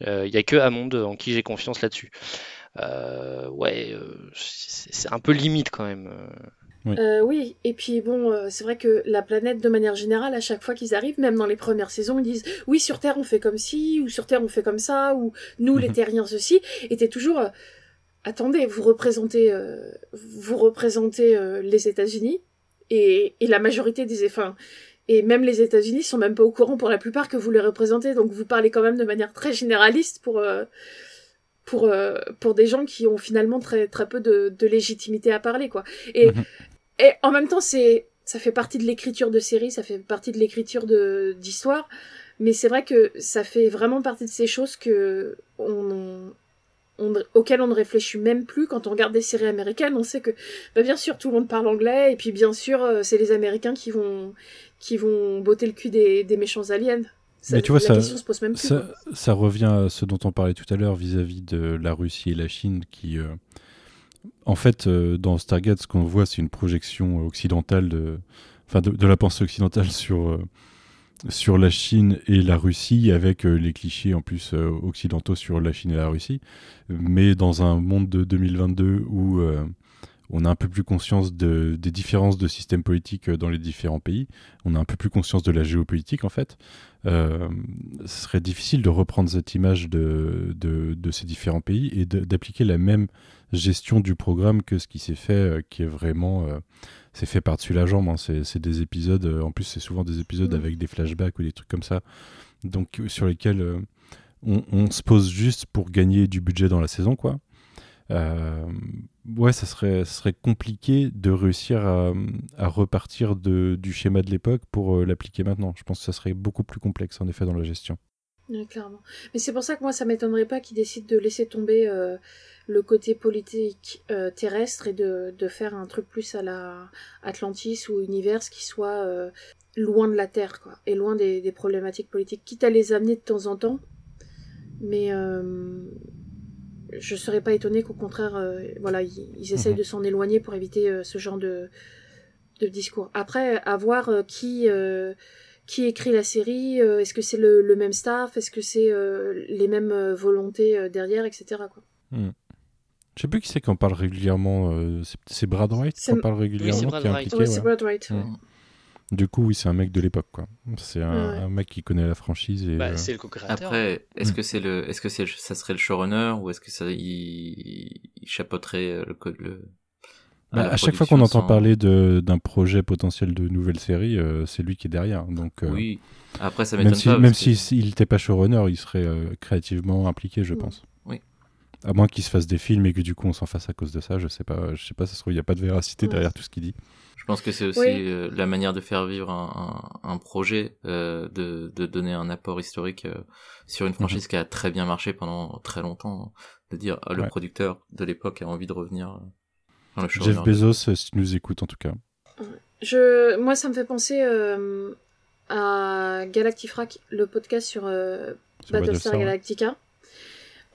il y a que Amond en qui j'ai confiance là-dessus. Euh, ouais, euh, c'est un peu limite quand même. Euh,
oui, et puis bon, euh, c'est vrai que la planète, de manière générale, à chaque fois qu'ils arrivent, même dans les premières saisons, ils disent oui, sur Terre on fait comme ci, ou sur Terre on fait comme ça, ou nous les. [LAUGHS] Terriens ceci, et t'es toujours. euh, attendez, vous représentez, euh, vous représentez euh, les États-Unis, et, et la majorité des. Enfin, et même les États-Unis sont même pas au courant pour la plupart que vous les représentez, donc vous parlez quand même de manière très généraliste pour. euh, pour, pour des gens qui ont finalement très, très peu de, de légitimité à parler, quoi. Et, mhm. et en même temps, c'est, ça fait partie de l'écriture de série, ça fait partie de l'écriture de, d'histoire. Mais c'est vrai que ça fait vraiment partie de ces choses que on, on, auxquelles on ne réfléchit même plus quand on regarde des séries américaines. On sait que, bah, bien sûr, tout le monde parle anglais, et puis bien sûr, euh, c'est les Américains qui vont, qui vont botter le cul des, des méchants aliens.
Mais tu vois, ça, ça, revient à ce dont on parlait tout à l'heure vis-à-vis de la Russie et la Chine qui. Euh, en fait, euh, dans Stargate, ce qu'on voit, c'est une projection occidentale de, enfin de, de, la pensée occidentale [LAUGHS] sur, sur la Chine et la Russie, avec euh, les clichés en plus euh, occidentaux sur la Chine et la Russie. Mais dans un monde de 2022 où euh, on a un peu plus conscience de, des différences de systèmes politiques dans les différents pays, on a un peu plus conscience de la géopolitique en fait, ce serait difficile de reprendre cette image de ces différents pays et d'appliquer la même gestion du programme que ce qui s'est fait, qui est vraiment c'est fait par-dessus la jambe. Hein. C'est des épisodes, euh, en plus, c'est souvent des épisodes mm. avec des flashbacks ou des trucs comme ça. Donc, euh, sur lesquels euh, on, se pose juste pour gagner du budget dans la saison, quoi. ouais, ça serait, serait compliqué de réussir à, repartir de, du schéma de l'époque pour l'appliquer maintenant. Je pense que ça serait beaucoup plus complexe, en effet, dans la gestion.
Clairement. Mais c'est pour ça que moi, ça m'étonnerait pas qu'ils décident de laisser tomber le côté politique euh, terrestre et de, de, faire un truc plus à la Atlantis ou Univers qui soit euh, loin de la Terre, quoi, et loin des, des, problématiques politiques, quitte à les amener de temps en temps. Mais euh, je serais pas étonné qu'au contraire, euh, voilà, ils, ils essayent mhm. de s'en éloigner pour éviter ce genre de, de discours. Après, à voir qui qui écrit la série Est-ce que c'est le, le, même staff Est-ce que c'est les mêmes volontés derrière, etc. Quoi.
Hmm. Je sais plus qui c'est qui en parle régulièrement. Euh, c'est Brad Wright qui en parle régulièrement. Oui,
Brad Wright. Ouais, c'est Brad Wright.
Du coup, oui, c'est un mec de l'époque, quoi. C'est un, mec qui connaît la franchise. Et,
bah, euh, C'est le co-créateur.
Après, est-ce que c'est le, est-ce que c'est, ça serait le showrunner ou est-ce que ça, il, il chapeauterait euh, le, le
bah, à chaque fois qu'on entend parler d'un projet potentiel de nouvelle série, c'est lui qui est derrière. Donc,
oui. Après, ça m'étonne
même
si,
pas. Même s'il n'était pas showrunner, il serait créativement impliqué, je pense. À moins qu'il se fasse des films et que du coup on s'en fasse à cause de ça, je sais pas, je sais pas, ça se trouve, il n'y a pas de véracité derrière tout ce qu'il dit.
Je pense que c'est aussi euh, la manière de faire vivre un, projet, euh, de, donner un apport historique euh, sur une franchise mhm. qui a très bien marché pendant très longtemps, de dire ah, le producteur de l'époque a envie de revenir
Jeff Bezos, si tu nous écoutes en tout cas.
Je, moi, ça me fait penser à Galactifrac, le podcast sur, Battlestar Galactica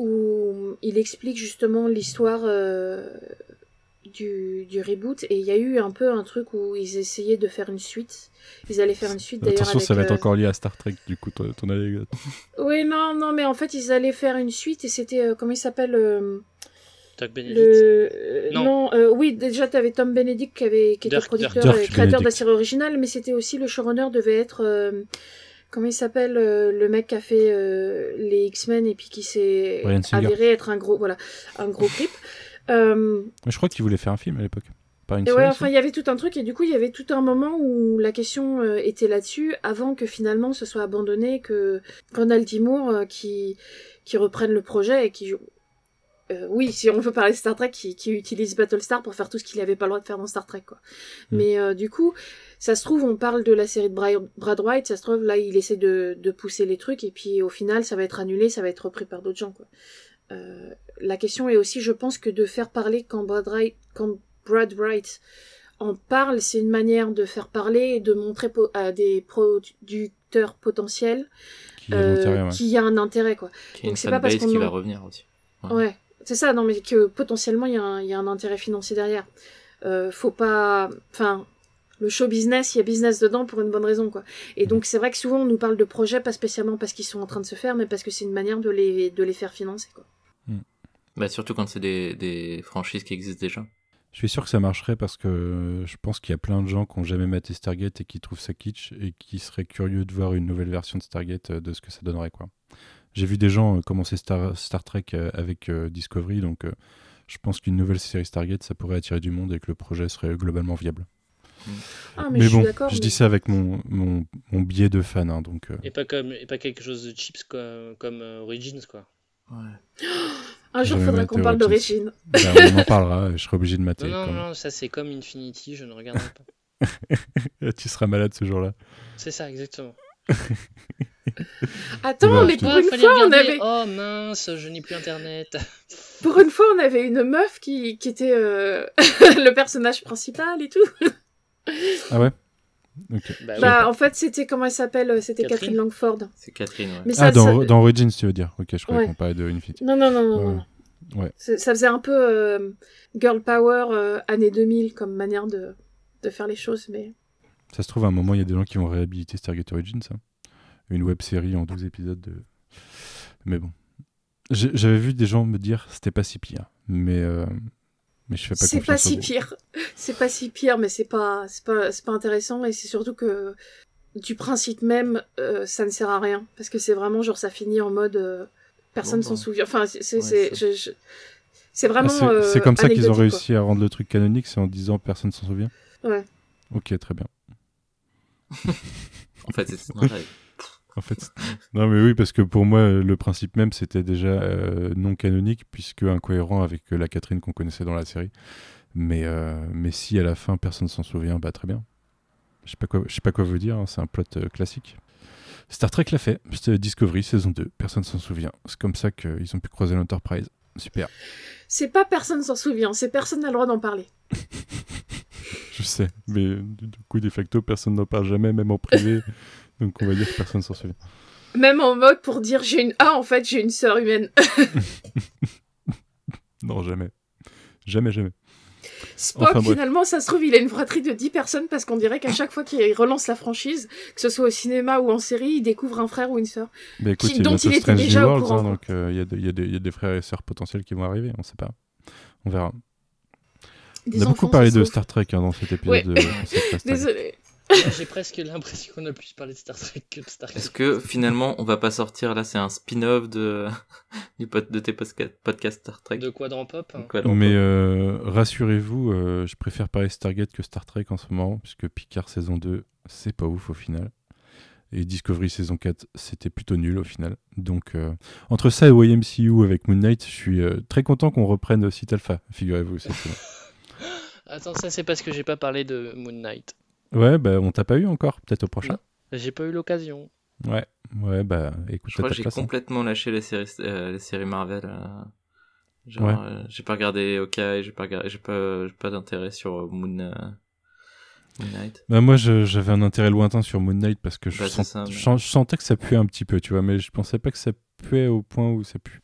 où il explique justement l'histoire euh, du, du, reboot et il y a eu un peu un truc où ils essayaient de faire une suite. Ils allaient faire une suite d'ailleurs.
Attention, ça va être euh, encore lié à Star Trek du coup ton, ton anecdote.
Oui, non, non, mais en fait ils allaient faire une suite et c'était euh, comment il s'appelle
Doug Benedict
Non, oui, déjà tu avais Tom Benedict qui, avait, qui était producteur et créateur de la série originale, mais c'était aussi le showrunner devait être comment il s'appelle euh, le mec qui a fait euh, les X-Men et puis qui s'est avéré être un gros voilà un gros clip.
Euh, je crois qu'il voulait faire un film à l'époque.
et ouais, enfin il y avait tout un truc et du coup il y avait tout un moment où la question était là-dessus avant que finalement ce soit abandonné que Ronald D. Moore qui qui reprenne le projet et qui oui, si on veut parler de Star Trek, qui, qui utilise Battlestar pour faire tout ce qu'il n'avait pas le droit de faire dans Star Trek, quoi. Mm. Mais du coup, ça se trouve, on parle de la série de Brad Wright, ça se trouve, là, il essaie de, de pousser les trucs, et puis au final, ça va être annulé, ça va être repris par d'autres gens, quoi. Euh, la question est aussi, je pense, que de faire parler quand Brad Wright, quand Brad Wright en parle, c'est une manière de faire parler et de montrer à des producteurs potentiels qui, euh, y a un intérêt, quoi.
Donc c'est pas parce qu'on qui va revenir aussi.
Ouais, c'est ça. Non, mais que potentiellement il y, y, a un intérêt financier derrière. Euh, faut pas, enfin, le show business, il y a business dedans pour une bonne raison, quoi. Et donc, c'est vrai que souvent, on nous parle de projets, pas spécialement parce qu'ils sont en train de se faire, mais parce que c'est une manière de les, de les faire financer, quoi.
Mm. Bah, surtout quand c'est des, des franchises qui existent déjà.
Je suis sûr que ça marcherait parce que je pense qu'il y a plein de gens qui n'ont jamais maté Stargate et qui trouvent ça kitsch et qui seraient curieux de voir une nouvelle version de Stargate, euh, de ce que ça donnerait, quoi. J'ai vu des gens euh, commencer Star, Star Trek euh, avec Discovery, donc je pense qu'une nouvelle série Stargate, ça pourrait attirer du monde et que le projet serait globalement viable.
Ah, mais, je
bon,
je
dis ça avec mon, mon, mon, biais de fan. Hein, donc, euh.
et, pas comme, et pas quelque chose de chips comme, comme euh, Origins, quoi.
Ouais. [GASPS]
Un jour,
Jamais
faudra
maté
qu'on parle
Origins.
d'origine.
Bah, on en [LAUGHS] parlera, je serai obligé de mater.
Non, non, non, ça c'est comme Infinity, je ne regarderai pas. [LAUGHS]
tu seras malade ce jour-là.
C'est ça, exactement. [LAUGHS] [LAUGHS]
Attends,
Ouais,
mais pour
Ah,
une fois, on avait,
Oh mince, je n'ai plus internet. [LAUGHS]
pour une fois, on avait une meuf qui, qui était euh, [LAUGHS] le personnage principal et tout.
Ah ouais?
Bah.
Bah, en fait, c'était comment elle s'appelle C'était
Catherine.
Catherine Langford.
C'est Catherine, ouais.
Mais ça,
Ah, dans,
ça-
dans Origins, tu veux dire Ok, je croyais
Ouais.
qu'on parlait de Infinity.
Non, non, non, non. Non.
Ouais.
Ça faisait un peu euh, girl power euh, année 2000 comme manière de, de faire les choses, mais
Ça se trouve, à un moment, il y a des gens qui vont réhabiliter Stargate Origins, ça. Une web série en 12 épisodes. De... Mais bon. J'avais vu des gens me dire c'était pas si pire. Mais, euh, mais je fais pas
c'est pas si pire. C'est pas si pire, mais c'est pas, c'est pas, c'est pas intéressant et c'est surtout que du principe même, euh, ça ne sert à rien parce que c'est vraiment genre ça finit en mode euh, personne
Bon,
s'en souvient. Enfin, c'est, c'est,
Ouais,
c'est, je- c'est
Ah,
vraiment.
c'est
euh,
c'est comme ça qu'ils ont réussi à rendre le truc canonique, c'est en disant personne s'en souvient
Ouais.
Ok, très bien. [LAUGHS]
En fait, c'est non, j'arrive. [LAUGHS]
En fait, c'est- non mais oui, parce que pour moi, le principe même, c'était déjà euh, non canonique, puisque incohérent avec euh, la Catherine qu'on connaissait dans la série. Mais, euh, mais si à la fin, personne s'en souvient, bah très bien. Je sais pas quoi, je sais pas quoi vous dire, hein, c'est un plot euh, classique. Star Trek l'a fait, c'était Discovery saison 2, personne s'en souvient. C'est comme ça qu'ils ont pu croiser l'Enterprise. Super,
C'est pas personne s'en souvient, c'est personne n'a le droit d'en parler. [LAUGHS]
je sais, mais du coup, de facto, personne n'en parle jamais, même en privé. [LAUGHS] donc on va dire que personne s'en souvient.
Même en mode pour dire j'ai une ah en fait j'ai une sœur humaine. [LAUGHS]
Non, jamais. Jamais, jamais.
Spock,
Enfin,
finalement, ça se trouve, il a une fratrie de 10 personnes parce qu'on dirait qu'à chaque fois qu'il relance la franchise, que ce soit au cinéma ou en série, il découvre un frère ou une sœur.
Bah écoute,
Qui-
il y a
dont il était déjà au courant,
hein, donc euh, il y, a des- y y a frères et sœurs potentiels qui vont arriver, on sait pas. On verra.
Des
on a beaucoup parlé de. Star Trek hein, dans cet épisode.
Ouais.
de. [LAUGHS]
Désolé. [LAUGHS]
J'ai presque l'impression qu'on a plus parlé de Star Trek que de Star Trek.
Est-ce que finalement, on va pas sortir là, c'est un spin-off de [LAUGHS] de tes podcasts Star Trek?
De Quadrant Pop hein.
Quoi, donc,
Mais euh, rassurez-vous, euh, je préfère parler Stargate que Star Trek en ce moment, puisque Picard saison 2, c'est pas ouf au final. Et Discovery saison 4, c'était plutôt nul au final. Donc, euh, entre ça et YMCU avec Moon Knight, je suis euh, très content qu'on reprenne Site Alpha, figurez-vous. [LAUGHS]
Attends, ça c'est parce que j'ai pas parlé de Moon Knight.
Ouais, bah on t'a pas eu encore, peut-être au prochain.
J'ai pas eu l'occasion.
Ouais, ouais, bah écoute,
Je crois que j'ai complètement lâché les séries, euh, les séries Marvel. euh, genre,
Ouais.
euh, j'ai pas regardé Hawkeye, j'ai pas regardé, j'ai pas, j'ai pas d'intérêt sur euh, Moon, euh, Moon Knight.
Bah, moi, je- j'avais un intérêt lointain sur Moon Knight parce que je,
Bah, ça, mais-
je je sentais que ça puait un petit peu, tu vois, mais je pensais pas que ça puait au point où ça pue.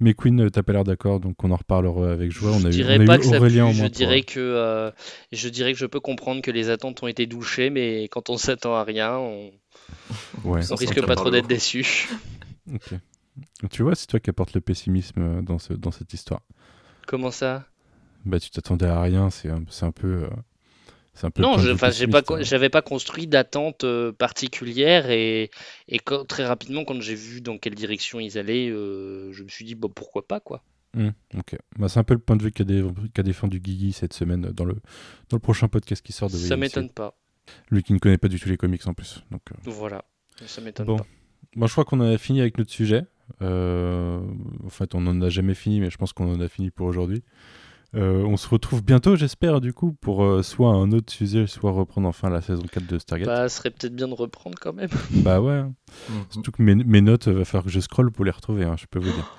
Mais Queen, euh, t'as pas l'air d'accord, donc on en reparlera avec joie. On a
je
eu,
dirais
on a
pas
eu
que ça
Aurélien
pue,
au
je dirais que euh, je dirais que je peux comprendre que les attentes ont été douchées, mais quand on s'attend à rien, on,
Ouais,
on risque pas trop d'être déçu. [LAUGHS]
ok. Tu vois, c'est toi qui apporte le pessimisme euh, dans, ce, dans cette histoire.
Comment ça?
Bah, tu t'attendais à rien, c'est un, peu. euh, un peu le
Non, je- pas, co-
hein.
j'avais pas construit d'attente euh, particulière et, et quand- très rapidement, quand j'ai vu dans quelle direction ils allaient, euh, je me suis dit bah, pourquoi pas quoi.
Hum, ok. Bah, c'est un peu le point de vue qu'a dé- qu'a défendu Guigui cette semaine dans le, dans le prochain podcast qui sort de
Ça m'étonne pas.
Lui qui ne connaît pas du tout les comics en plus. Donc, euh,
Voilà, ça m'étonne
Bon.
pas.
Bon, je crois qu'on a fini avec notre sujet. En fait, on n'en a jamais fini, mais je pense qu'on en a fini pour aujourd'hui. Euh, on se retrouve bientôt, j'espère, du coup, pour euh, soit un autre sujet, soit reprendre enfin la saison 4 de Stargate. Bah,
Bah, ce serait peut-être bien de reprendre quand même. [LAUGHS]
ouais. hein.
Mhm.
Surtout que mes, mes notes, va falloir que je scrolle pour les retrouver, hein, je peux vous dire.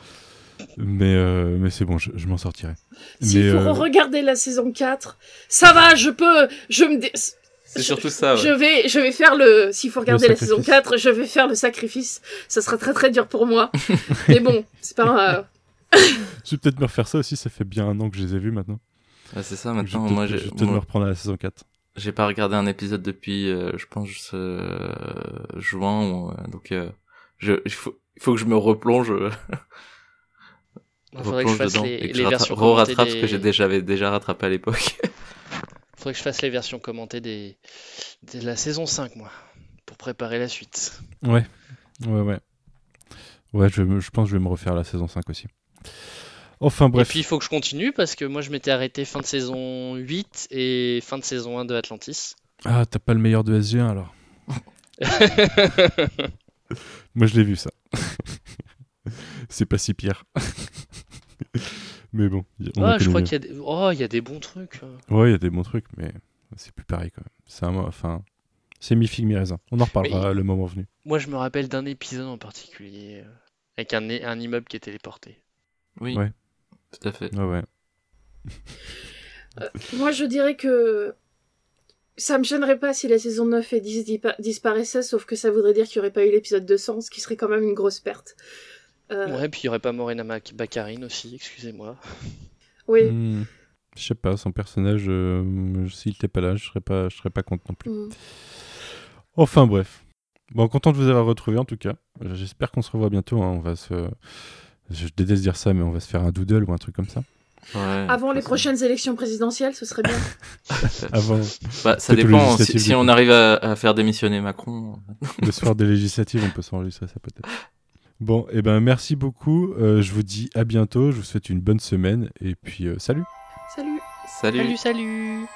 Mais, euh, mais c'est bon, je, je m'en sortirai.
S'il
mais,
faut
euh,
regarder la saison 4, ça va, je peux, je me dé-
C'est surtout ça, ouais.
Je vais, je vais faire le. S'il faut regarder la saison
sacrifice.
4, je vais faire le sacrifice. Ça sera très très dur pour moi. [LAUGHS] Mais bon, c'est pas. [LAUGHS]
je vais peut-être me refaire ça aussi, ça fait bien un an que je les ai vus maintenant.
Ouais, c'est ça,
Donc,
maintenant,
je vais
moi, j'ai,
je vais peut-être me reprendre à la saison 4.
j'ai pas regardé un épisode depuis, euh, je pense, euh, juin, ou, euh, donc, euh, je, il faut, il faut que je me replonge, [LAUGHS]
Il faudrait que je
replonge
fasse
dedans,
les,
et que
les
je
versions
rattrape, ce que j'ai déjà, j'avais déjà rattrapé à l'époque. [LAUGHS]
faudrait que je fasse les versions commentées des... de la saison 5, moi, pour préparer la suite.
Ouais, ouais, ouais. Ouais, je, je pense que je vais me refaire la saison 5 aussi. Enfin bref.
Et puis il faut que je continue parce que moi je m'étais arrêté fin de saison 8 et fin de saison 1 de Atlantis.
Ah, t'as pas le meilleur de SG1 alors [LAUGHS] Moi je l'ai vu ça. C'est pas si pire. Mais bon. on
Ah, je crois qu'il y a des... Oh, il y a des bons trucs.
Ouais, il y a des bons trucs, mais c'est plus pareil quand même. C'est un, enfin, c'est mi figue mi raisin. On en reparlera le moment venu.
Moi, je me rappelle d'un épisode en particulier euh, avec un immeuble qui est téléporté.
Oui,
Ouais.
tout à fait.
Ouais, ouais.
Moi, je dirais que ça me gênerait pas si la saison 9 et 10 dipa- disparaissaient, sauf que ça voudrait dire qu'il n'y aurait pas eu l'épisode 200, ce qui serait quand même une grosse perte. Euh,
Ouais, puis il n'y aurait pas Morena Mac- Baccarin aussi, excusez-moi.
Oui.
Hmm, je sais pas, son personnage, euh, s'il était pas là, je serais pas, je serais pas content non plus.
Mm.
Enfin bref. Bon, content de vous avoir retrouvé en tout cas. J'espère qu'on se revoit bientôt. hein. On va se, je déteste dire ça, mais on va se faire un doodle ou un truc comme ça.
Ouais.
Avant les prochaines élections présidentielles, ce serait bien. [LAUGHS]
Avant
Bah, ça dépend. Si, on arrive à, à faire démissionner Macron.
le soir des législatives, on peut s'enregistrer ça peut-être. Bon, et ben merci beaucoup. Euh, je vous dis à bientôt. Je vous souhaite une bonne semaine et puis euh, salut.
Salut
Salut.
Salut, salut